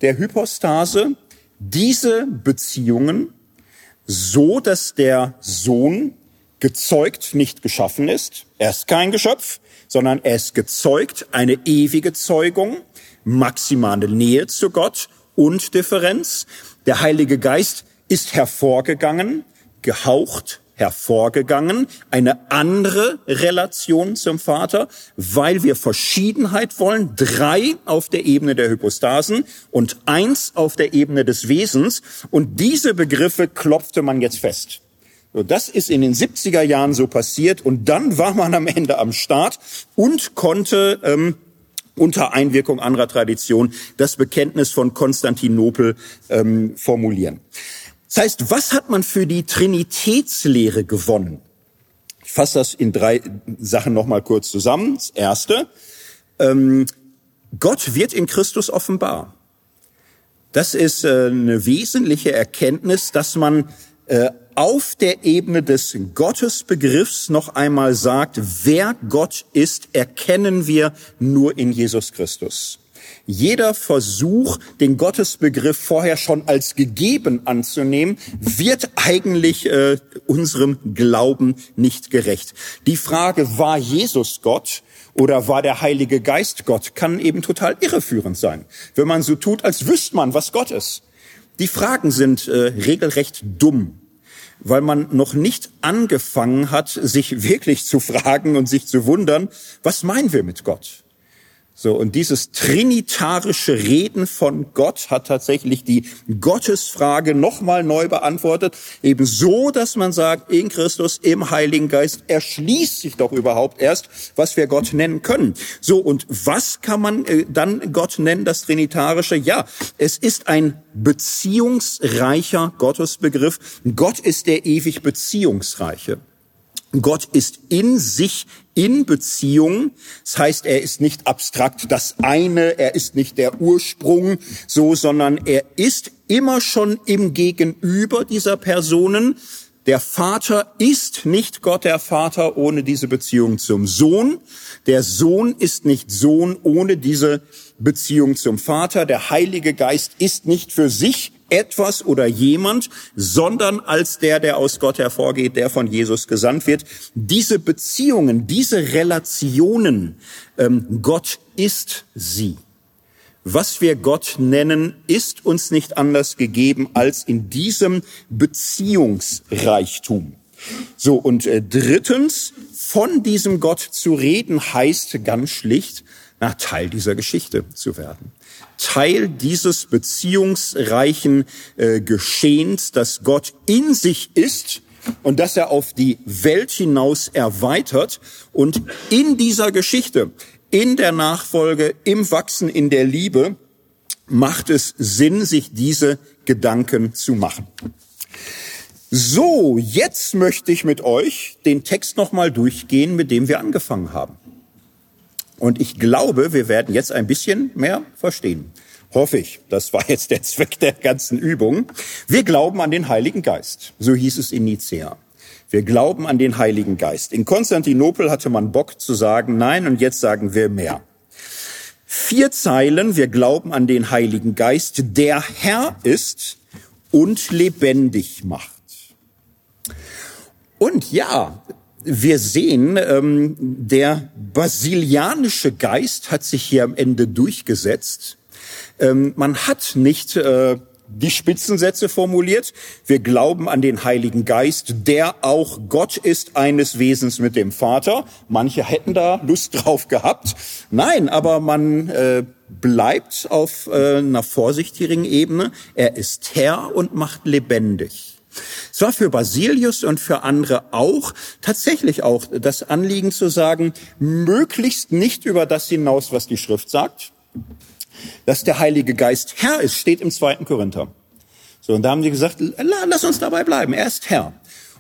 der Hypostase diese Beziehungen so, dass der Sohn gezeugt nicht geschaffen ist. Er ist kein Geschöpf, sondern er ist gezeugt, eine ewige Zeugung, maximale Nähe zu Gott und Differenz. Der Heilige Geist ist hervorgegangen, gehaucht, hervorgegangen, eine andere Relation zum Vater, weil wir Verschiedenheit wollen, drei auf der Ebene der Hypostasen und eins auf der Ebene des Wesens. Und diese Begriffe klopfte man jetzt fest. Das ist in den 70er Jahren so passiert und dann war man am Ende am Start und konnte ähm, unter Einwirkung anderer Tradition das Bekenntnis von Konstantinopel ähm, formulieren. Das heißt, was hat man für die Trinitätslehre gewonnen? Ich fasse das in drei Sachen nochmal kurz zusammen. Das erste, ähm, Gott wird in Christus offenbar. Das ist äh, eine wesentliche Erkenntnis, dass man äh, auf der Ebene des Gottesbegriffs noch einmal sagt, wer Gott ist, erkennen wir nur in Jesus Christus. Jeder Versuch, den Gottesbegriff vorher schon als gegeben anzunehmen, wird eigentlich äh, unserem Glauben nicht gerecht. Die Frage, war Jesus Gott? Oder war der Heilige Geist Gott? Kann eben total irreführend sein, wenn man so tut, als wüsste man, was Gott ist. Die Fragen sind äh, regelrecht dumm, weil man noch nicht angefangen hat, sich wirklich zu fragen und sich zu wundern, was meinen wir mit Gott? So, und dieses trinitarische Reden von Gott hat tatsächlich die Gottesfrage nochmal neu beantwortet, eben so, dass man sagt, in Christus, im Heiligen Geist erschließt sich doch überhaupt erst, was wir Gott nennen können. So, und was kann man äh, dann Gott nennen, das Trinitarische? Ja, es ist ein beziehungsreicher Gottesbegriff. Gott ist der ewig Beziehungsreiche. Gott ist in sich in Beziehung. Das heißt, er ist nicht abstrakt das eine, er ist nicht der Ursprung, so, sondern er ist immer schon im Gegenüber dieser Personen. Der Vater ist nicht Gott der Vater ohne diese Beziehung zum Sohn. Der Sohn ist nicht Sohn ohne diese Beziehung zum Vater. Der Heilige Geist ist nicht für sich etwas oder jemand, sondern als der, der aus Gott hervorgeht, der von Jesus gesandt wird. Diese Beziehungen, diese Relationen, ähm, Gott ist sie. Was wir Gott nennen, ist uns nicht anders gegeben als in diesem Beziehungsreichtum. So, und äh, drittens, von diesem Gott zu reden heißt ganz schlicht, nach Teil dieser Geschichte zu werden. Teil dieses beziehungsreichen äh, Geschehens, das Gott in sich ist und das er auf die Welt hinaus erweitert. Und in dieser Geschichte, in der Nachfolge, im Wachsen, in der Liebe, macht es Sinn, sich diese Gedanken zu machen. So, jetzt möchte ich mit euch den Text nochmal durchgehen, mit dem wir angefangen haben. Und ich glaube, wir werden jetzt ein bisschen mehr verstehen. Hoffe ich. Das war jetzt der Zweck der ganzen Übung. Wir glauben an den Heiligen Geist. So hieß es in Nicea. Wir glauben an den Heiligen Geist. In Konstantinopel hatte man Bock zu sagen, nein, und jetzt sagen wir mehr. Vier Zeilen, wir glauben an den Heiligen Geist, der Herr ist und lebendig macht. Und ja, wir sehen, ähm, der basilianische Geist hat sich hier am Ende durchgesetzt. Ähm, man hat nicht äh, die Spitzensätze formuliert. Wir glauben an den Heiligen Geist, der auch Gott ist eines Wesens mit dem Vater. Manche hätten da Lust drauf gehabt. Nein, aber man äh, bleibt auf äh, einer vorsichtigen Ebene. Er ist Herr und macht lebendig. Es war für Basilius und für andere auch tatsächlich auch das Anliegen zu sagen, möglichst nicht über das hinaus, was die Schrift sagt, dass der Heilige Geist Herr ist, steht im zweiten Korinther. So, und da haben sie gesagt, lass uns dabei bleiben, er ist Herr.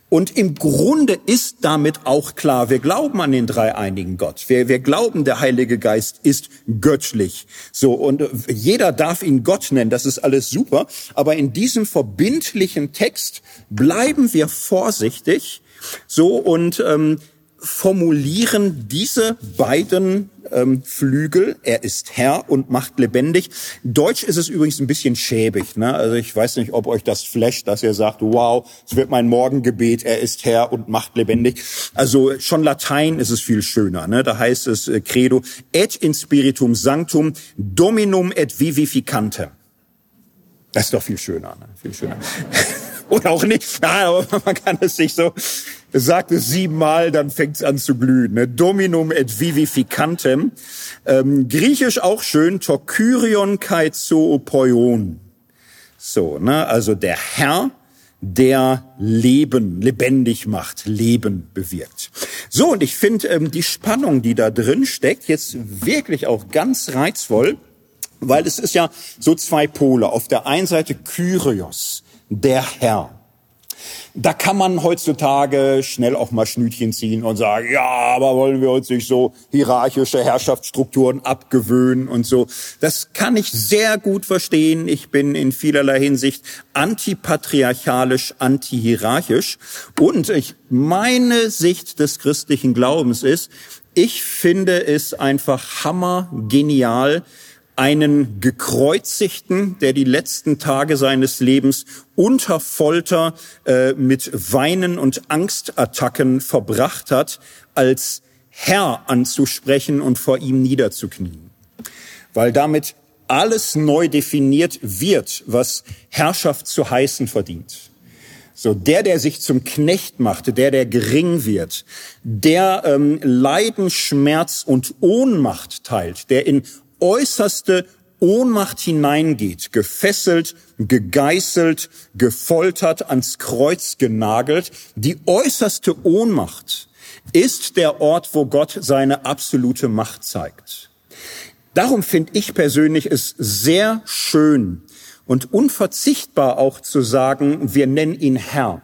Und im Grunde ist damit auch klar, wir glauben an den dreieinigen Gott. Wir, wir glauben, der Heilige Geist ist göttlich. So, und jeder darf ihn Gott nennen, das ist alles super. Aber in diesem verbindlichen Text bleiben wir vorsichtig. So, und ähm, formulieren diese beiden ähm, Flügel. Er ist Herr und macht lebendig. Deutsch ist es übrigens ein bisschen schäbig. Ne? Also ich weiß nicht, ob euch das flasht, dass ihr sagt, wow, es wird mein Morgengebet, er ist Herr und macht lebendig. Also schon Latein ist es viel schöner. Ne? Da heißt es äh, Credo, et in spiritum sanctum dominum et vivificantem. Das ist doch viel schöner. Ne? Viel schöner. Oder auch nicht. Ja, aber man kann es sich so sagt es siebenmal, dann fängt es an zu glühen. Ne? Dominum et vivificantem. Ähm, Griechisch auch schön, Tokyrion kai zoopoion. So, ne? also der Herr, der Leben lebendig macht, Leben bewirkt. So, und ich finde ähm, die Spannung, die da drin steckt, jetzt wirklich auch ganz reizvoll, weil es ist ja so zwei Pole. Auf der einen Seite Kyrios, der Herr. Da kann man heutzutage schnell auch mal Schnütchen ziehen und sagen, ja, aber wollen wir uns nicht so hierarchische Herrschaftsstrukturen abgewöhnen und so. Das kann ich sehr gut verstehen. Ich bin in vielerlei Hinsicht antipatriarchalisch, antihierarchisch. Und ich, meine Sicht des christlichen Glaubens ist, ich finde es einfach hammergenial, einen gekreuzigten, der die letzten Tage seines Lebens unter Folter äh, mit Weinen und Angstattacken verbracht hat, als Herr anzusprechen und vor ihm niederzuknien. Weil damit alles neu definiert wird, was Herrschaft zu heißen verdient. So, der, der sich zum Knecht machte, der, der gering wird, der ähm, Leiden, Schmerz und Ohnmacht teilt, der in äußerste Ohnmacht hineingeht, gefesselt, gegeißelt, gefoltert, ans Kreuz genagelt. Die äußerste Ohnmacht ist der Ort, wo Gott seine absolute Macht zeigt. Darum finde ich persönlich es sehr schön und unverzichtbar auch zu sagen, wir nennen ihn Herr.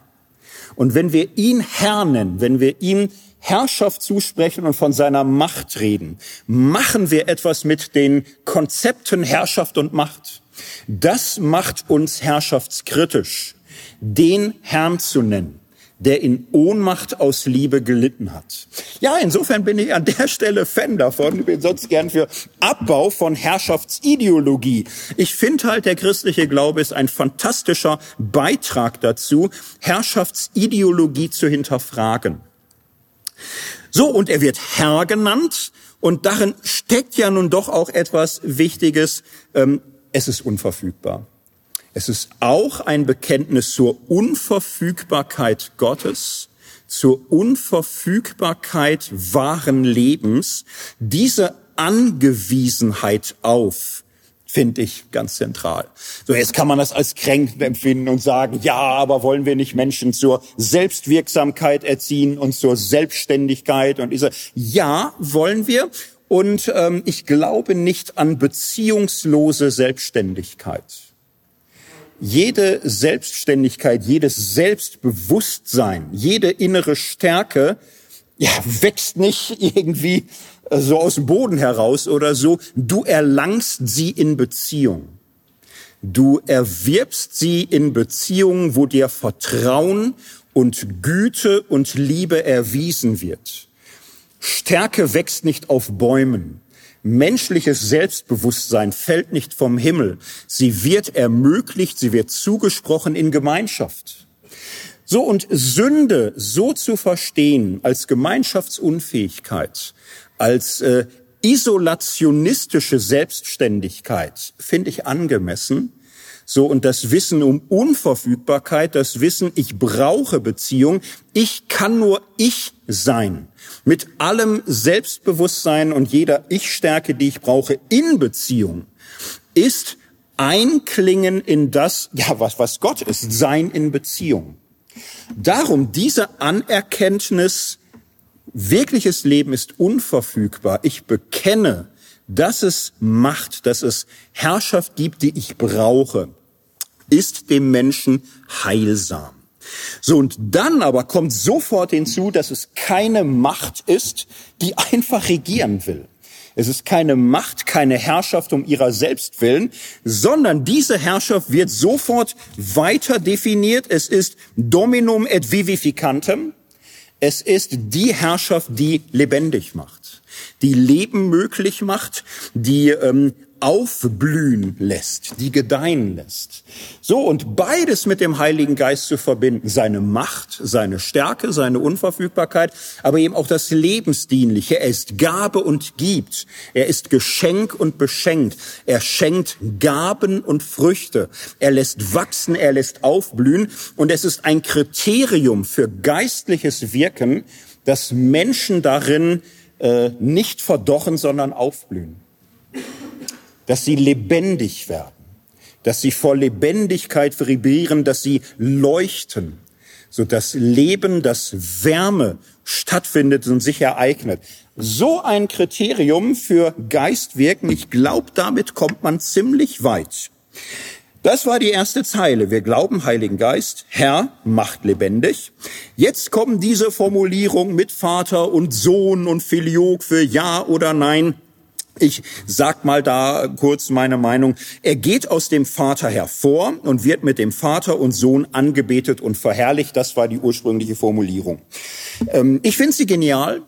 Und wenn wir ihn Herr nennen, wenn wir ihm Herrschaft zusprechen und von seiner Macht reden, machen wir etwas mit den Konzepten Herrschaft und Macht. Das macht uns herrschaftskritisch, den Herrn zu nennen der in Ohnmacht aus Liebe gelitten hat. Ja, insofern bin ich an der Stelle Fan davon. Ich bin sonst gern für Abbau von Herrschaftsideologie. Ich finde halt, der christliche Glaube ist ein fantastischer Beitrag dazu, Herrschaftsideologie zu hinterfragen. So, und er wird Herr genannt. Und darin steckt ja nun doch auch etwas Wichtiges. Ähm, es ist unverfügbar. Es ist auch ein Bekenntnis zur Unverfügbarkeit Gottes, zur Unverfügbarkeit wahren Lebens. Diese Angewiesenheit auf finde ich ganz zentral. So, jetzt kann man das als kränkend empfinden und sagen, ja, aber wollen wir nicht Menschen zur Selbstwirksamkeit erziehen und zur Selbstständigkeit und diese, ja, wollen wir. Und ähm, ich glaube nicht an beziehungslose Selbstständigkeit. Jede Selbstständigkeit, jedes Selbstbewusstsein, jede innere Stärke, ja, wächst nicht irgendwie so aus dem Boden heraus oder so. Du erlangst sie in Beziehung. Du erwirbst sie in Beziehungen, wo dir Vertrauen und Güte und Liebe erwiesen wird. Stärke wächst nicht auf Bäumen. Menschliches Selbstbewusstsein fällt nicht vom Himmel. Sie wird ermöglicht, sie wird zugesprochen in Gemeinschaft. So und Sünde so zu verstehen als Gemeinschaftsunfähigkeit, als äh, isolationistische Selbstständigkeit finde ich angemessen. So, und das Wissen um Unverfügbarkeit, das Wissen, ich brauche Beziehung, ich kann nur ich sein. Mit allem Selbstbewusstsein und jeder Ich-Stärke, die ich brauche in Beziehung, ist Einklingen in das, ja, was, was Gott ist, Sein in Beziehung. Darum diese Anerkenntnis Wirkliches Leben ist unverfügbar. Ich bekenne, dass es Macht, dass es Herrschaft gibt, die ich brauche, ist dem Menschen heilsam. So, und dann aber kommt sofort hinzu, dass es keine Macht ist, die einfach regieren will. Es ist keine Macht, keine Herrschaft um ihrer selbst willen, sondern diese Herrschaft wird sofort weiter definiert. Es ist Dominum et vivificantem. Es ist die Herrschaft, die lebendig macht, die Leben möglich macht, die ähm, aufblühen lässt, die gedeihen lässt. So, und beides mit dem Heiligen Geist zu verbinden, seine Macht, seine Stärke, seine Unverfügbarkeit, aber eben auch das Lebensdienliche. Er ist Gabe und gibt. Er ist Geschenk und beschenkt. Er schenkt Gaben und Früchte. Er lässt wachsen, er lässt aufblühen. Und es ist ein Kriterium für geistliches Wirken, dass Menschen darin äh, nicht verdochen, sondern aufblühen dass sie lebendig werden, dass sie vor Lebendigkeit vibrieren, dass sie leuchten, so dass Leben, das Wärme stattfindet und sich ereignet. So ein Kriterium für Geistwirken, ich glaube, damit kommt man ziemlich weit. Das war die erste Zeile. Wir glauben Heiligen Geist, Herr macht lebendig. Jetzt kommen diese Formulierungen mit Vater und Sohn und Filiok für Ja oder Nein. Ich sag mal da kurz meine Meinung. Er geht aus dem Vater hervor und wird mit dem Vater und Sohn angebetet und verherrlicht. Das war die ursprüngliche Formulierung. Ähm, ich finde sie genial.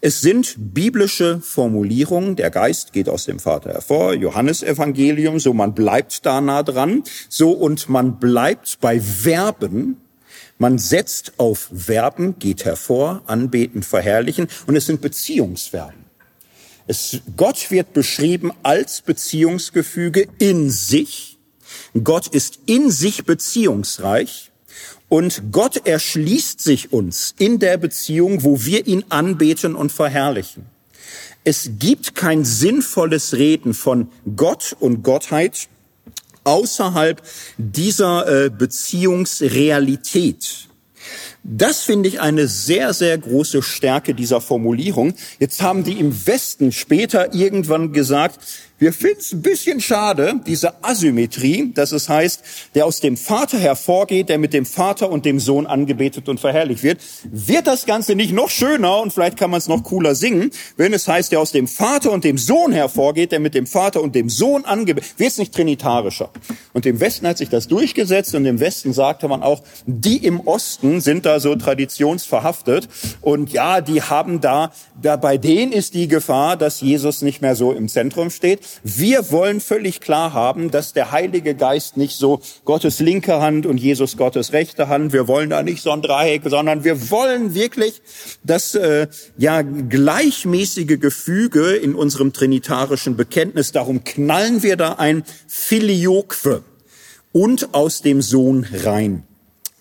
Es sind biblische Formulierungen. Der Geist geht aus dem Vater hervor. Johannes Evangelium. So, man bleibt da nah dran. So, und man bleibt bei Verben. Man setzt auf Verben, geht hervor, anbeten, verherrlichen. Und es sind Beziehungsverben. Es, Gott wird beschrieben als Beziehungsgefüge in sich. Gott ist in sich beziehungsreich. Und Gott erschließt sich uns in der Beziehung, wo wir ihn anbeten und verherrlichen. Es gibt kein sinnvolles Reden von Gott und Gottheit außerhalb dieser äh, Beziehungsrealität. Das finde ich eine sehr, sehr große Stärke dieser Formulierung. Jetzt haben die im Westen später irgendwann gesagt, wir finden es ein bisschen schade, diese Asymmetrie, dass es heißt, der aus dem Vater hervorgeht, der mit dem Vater und dem Sohn angebetet und verherrlicht wird. Wird das Ganze nicht noch schöner und vielleicht kann man es noch cooler singen, wenn es heißt, der aus dem Vater und dem Sohn hervorgeht, der mit dem Vater und dem Sohn angebetet wird, es nicht trinitarischer. Und im Westen hat sich das durchgesetzt und im Westen sagte man auch, die im Osten sind da so traditionsverhaftet und ja, die haben da, da bei denen ist die Gefahr, dass Jesus nicht mehr so im Zentrum steht. Wir wollen völlig klar haben, dass der Heilige Geist nicht so Gottes linke Hand und Jesus Gottes rechte Hand, wir wollen da nicht so ein Dreieck, sondern wir wollen wirklich das äh, ja gleichmäßige Gefüge in unserem trinitarischen Bekenntnis. Darum knallen wir da ein Filioque und aus dem Sohn rein.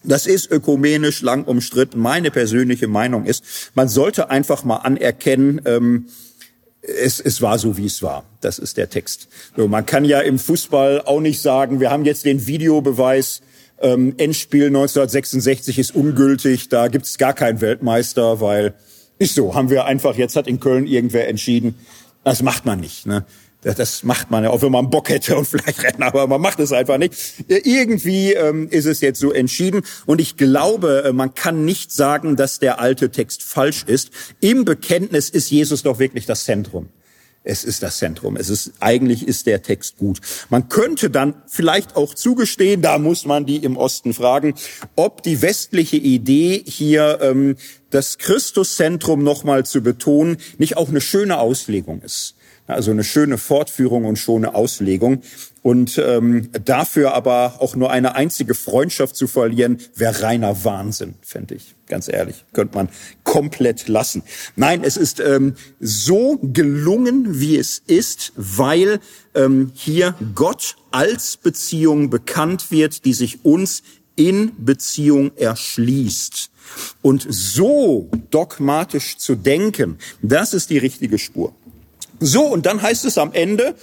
Das ist ökumenisch lang umstritten. Meine persönliche Meinung ist, man sollte einfach mal anerkennen, ähm, es, es war so, wie es war. Das ist der Text. So, man kann ja im Fußball auch nicht sagen, wir haben jetzt den Videobeweis, ähm, Endspiel 1966 ist ungültig, da gibt's gar keinen Weltmeister, weil ist so, haben wir einfach, jetzt hat in Köln irgendwer entschieden. Das macht man nicht. Ne? Das macht man ja, auch wenn man Bock hätte und vielleicht rennen, aber man macht es einfach nicht. Irgendwie ähm, ist es jetzt so entschieden und ich glaube, äh, man kann nicht sagen, dass der alte Text falsch ist. Im Bekenntnis ist Jesus doch wirklich das Zentrum. Es ist das Zentrum. Es ist, eigentlich ist der Text gut. Man könnte dann vielleicht auch zugestehen, da muss man die im Osten fragen, ob die westliche Idee hier, ähm, das Christuszentrum nochmal zu betonen, nicht auch eine schöne Auslegung ist. Also eine schöne Fortführung und schöne Auslegung. Und ähm, dafür aber auch nur eine einzige Freundschaft zu verlieren, wäre reiner Wahnsinn, fände ich. Ganz ehrlich, könnte man komplett lassen. Nein, es ist ähm, so gelungen, wie es ist, weil ähm, hier Gott als Beziehung bekannt wird, die sich uns in Beziehung erschließt. Und so dogmatisch zu denken, das ist die richtige Spur. So, und dann heißt es am Ende,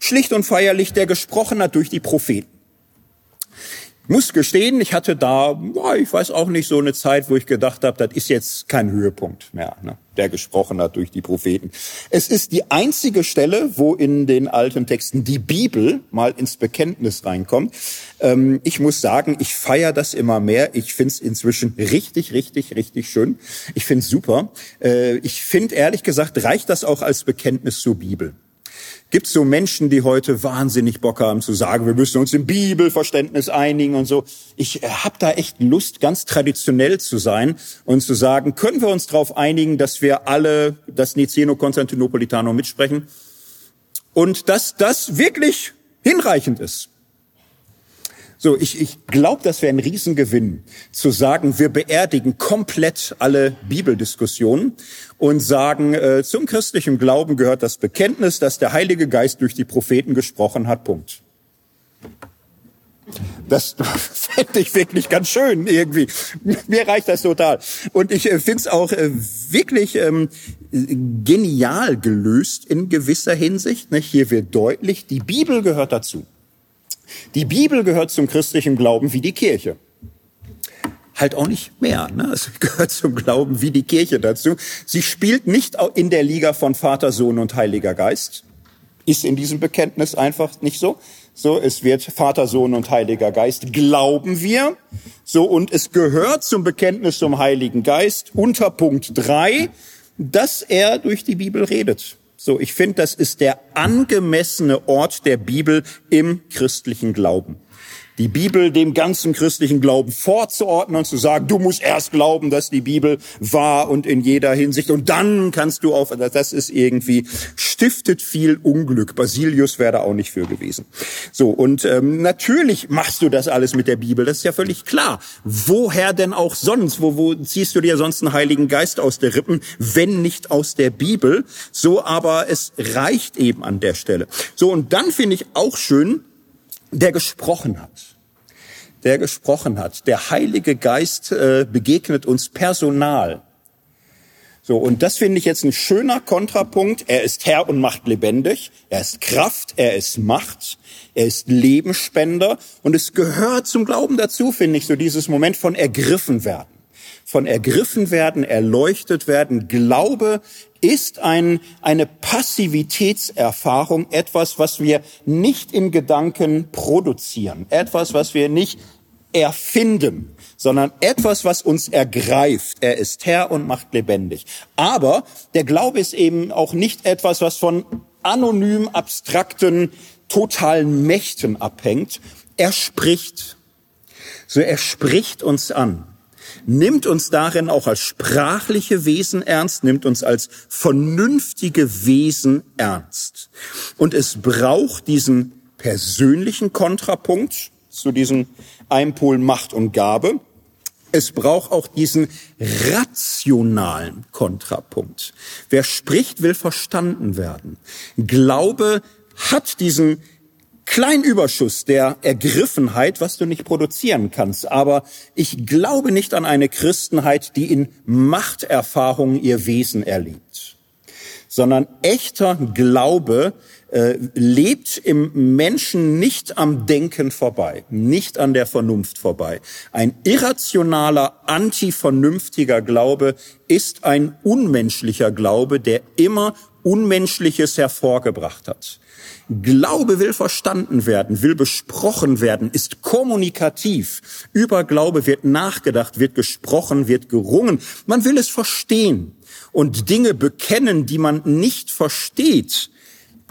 schlicht und feierlich, der gesprochen hat durch die Propheten. Muss gestehen, ich hatte da, ich weiß auch nicht, so eine Zeit, wo ich gedacht habe, das ist jetzt kein Höhepunkt mehr, ne, der gesprochen hat durch die Propheten. Es ist die einzige Stelle, wo in den alten Texten die Bibel mal ins Bekenntnis reinkommt. Ähm, ich muss sagen, ich feiere das immer mehr. Ich finde es inzwischen richtig, richtig, richtig schön. Ich finde es super. Äh, ich finde, ehrlich gesagt, reicht das auch als Bekenntnis zur Bibel. Gibt so Menschen, die heute wahnsinnig Bock haben zu sagen, wir müssen uns im Bibelverständnis einigen und so. Ich äh, habe da echt Lust, ganz traditionell zu sein und zu sagen, können wir uns darauf einigen, dass wir alle das Niceno-Konstantinopolitano mitsprechen und dass das wirklich hinreichend ist. So, ich, ich glaube, das wäre ein Riesengewinn, zu sagen, wir beerdigen komplett alle Bibeldiskussionen und sagen, äh, zum christlichen Glauben gehört das Bekenntnis, dass der Heilige Geist durch die Propheten gesprochen hat. Punkt. Das fände ich wirklich ganz schön irgendwie. Mir reicht das total. Und ich äh, finde es auch äh, wirklich ähm, genial gelöst in gewisser Hinsicht. Ne? Hier wird deutlich, die Bibel gehört dazu. Die Bibel gehört zum christlichen Glauben wie die Kirche. Halt auch nicht mehr. Ne? Es gehört zum Glauben wie die Kirche dazu. Sie spielt nicht in der Liga von Vater, Sohn und Heiliger Geist. Ist in diesem Bekenntnis einfach nicht so. So, es wird Vater, Sohn und Heiliger Geist, glauben wir. So, und es gehört zum Bekenntnis zum Heiligen Geist unter Punkt drei, dass er durch die Bibel redet. So, ich finde, das ist der angemessene Ort der Bibel im christlichen Glauben. Die Bibel dem ganzen christlichen Glauben vorzuordnen und zu sagen, du musst erst glauben, dass die Bibel wahr und in jeder Hinsicht und dann kannst du auf, das ist irgendwie, stiftet viel Unglück. Basilius wäre da auch nicht für gewesen. So, und ähm, natürlich machst du das alles mit der Bibel, das ist ja völlig klar. Woher denn auch sonst? Wo, wo ziehst du dir sonst einen Heiligen Geist aus der Rippen, wenn nicht aus der Bibel? So, aber es reicht eben an der Stelle. So, und dann finde ich auch schön, der gesprochen hat. Der gesprochen hat. Der Heilige Geist äh, begegnet uns personal. So, und das finde ich jetzt ein schöner Kontrapunkt. Er ist Herr und macht lebendig. Er ist Kraft, er ist Macht, er ist Lebensspender. Und es gehört zum Glauben dazu, finde ich, so dieses Moment von ergriffen werden. Von ergriffen werden, erleuchtet werden. Glaube ist ein, eine Passivitätserfahrung, etwas, was wir nicht in Gedanken produzieren, etwas, was wir nicht erfinden, sondern etwas, was uns ergreift. Er ist Herr und macht lebendig. Aber der Glaube ist eben auch nicht etwas, was von anonym abstrakten, totalen Mächten abhängt. Er spricht. So, er spricht uns an nimmt uns darin auch als sprachliche Wesen ernst, nimmt uns als vernünftige Wesen ernst. Und es braucht diesen persönlichen Kontrapunkt zu diesem Einpol Macht und Gabe. Es braucht auch diesen rationalen Kontrapunkt. Wer spricht, will verstanden werden. Glaube hat diesen kleinen Überschuss der Ergriffenheit, was du nicht produzieren kannst. Aber ich glaube nicht an eine Christenheit, die in Machterfahrungen ihr Wesen erlebt, sondern echter Glaube äh, lebt im Menschen nicht am Denken vorbei, nicht an der Vernunft vorbei. Ein irrationaler, antivernünftiger Glaube ist ein unmenschlicher Glaube, der immer Unmenschliches hervorgebracht hat. Glaube will verstanden werden, will besprochen werden, ist kommunikativ. Über Glaube wird nachgedacht, wird gesprochen, wird gerungen. Man will es verstehen. Und Dinge bekennen, die man nicht versteht,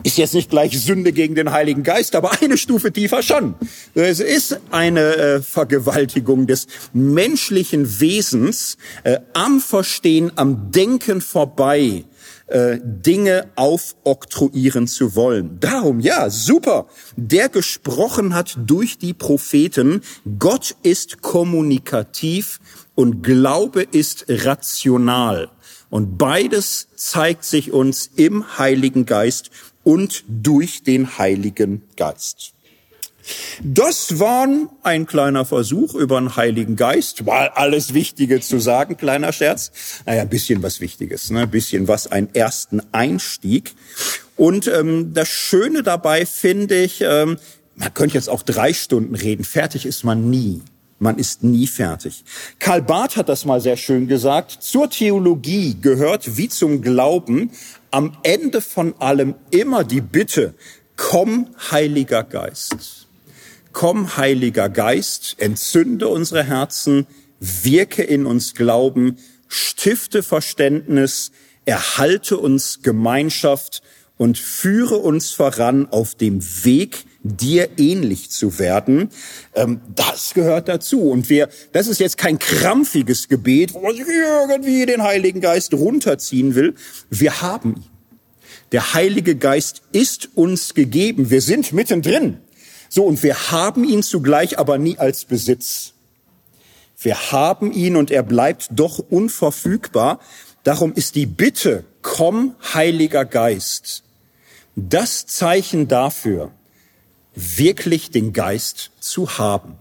ist jetzt nicht gleich Sünde gegen den Heiligen Geist, aber eine Stufe tiefer schon. Es ist eine äh, Vergewaltigung des menschlichen Wesens äh, am Verstehen, am Denken vorbei äh, Dinge aufoktroyieren zu wollen. Darum, ja, super, der gesprochen hat durch die Propheten, Gott ist kommunikativ und Glaube ist rational. Und beides zeigt sich uns im Heiligen Geist und durch den Heiligen Geist. Das war ein kleiner Versuch über den Heiligen Geist. War alles Wichtige zu sagen, kleiner Scherz. Naja, bisschen was Wichtiges, ne? bisschen was, einen ersten Einstieg. Und ähm, das Schöne dabei finde ich, ähm, man könnte jetzt auch drei Stunden reden, fertig ist man nie. Man ist nie fertig. Karl Barth hat das mal sehr schön gesagt. Zur Theologie gehört wie zum Glauben am Ende von allem immer die Bitte, komm, Heiliger Geist. Komm, Heiliger Geist, entzünde unsere Herzen, wirke in uns Glauben, stifte Verständnis, erhalte uns Gemeinschaft und führe uns voran auf dem Weg, dir ähnlich zu werden. Ähm, das gehört dazu. Und wir, das ist jetzt kein krampfiges Gebet, wo man sich irgendwie den Heiligen Geist runterziehen will. Wir haben ihn. Der Heilige Geist ist uns gegeben. Wir sind mittendrin. So, und wir haben ihn zugleich aber nie als Besitz. Wir haben ihn und er bleibt doch unverfügbar. Darum ist die Bitte, komm, Heiliger Geist, das Zeichen dafür, wirklich den Geist zu haben.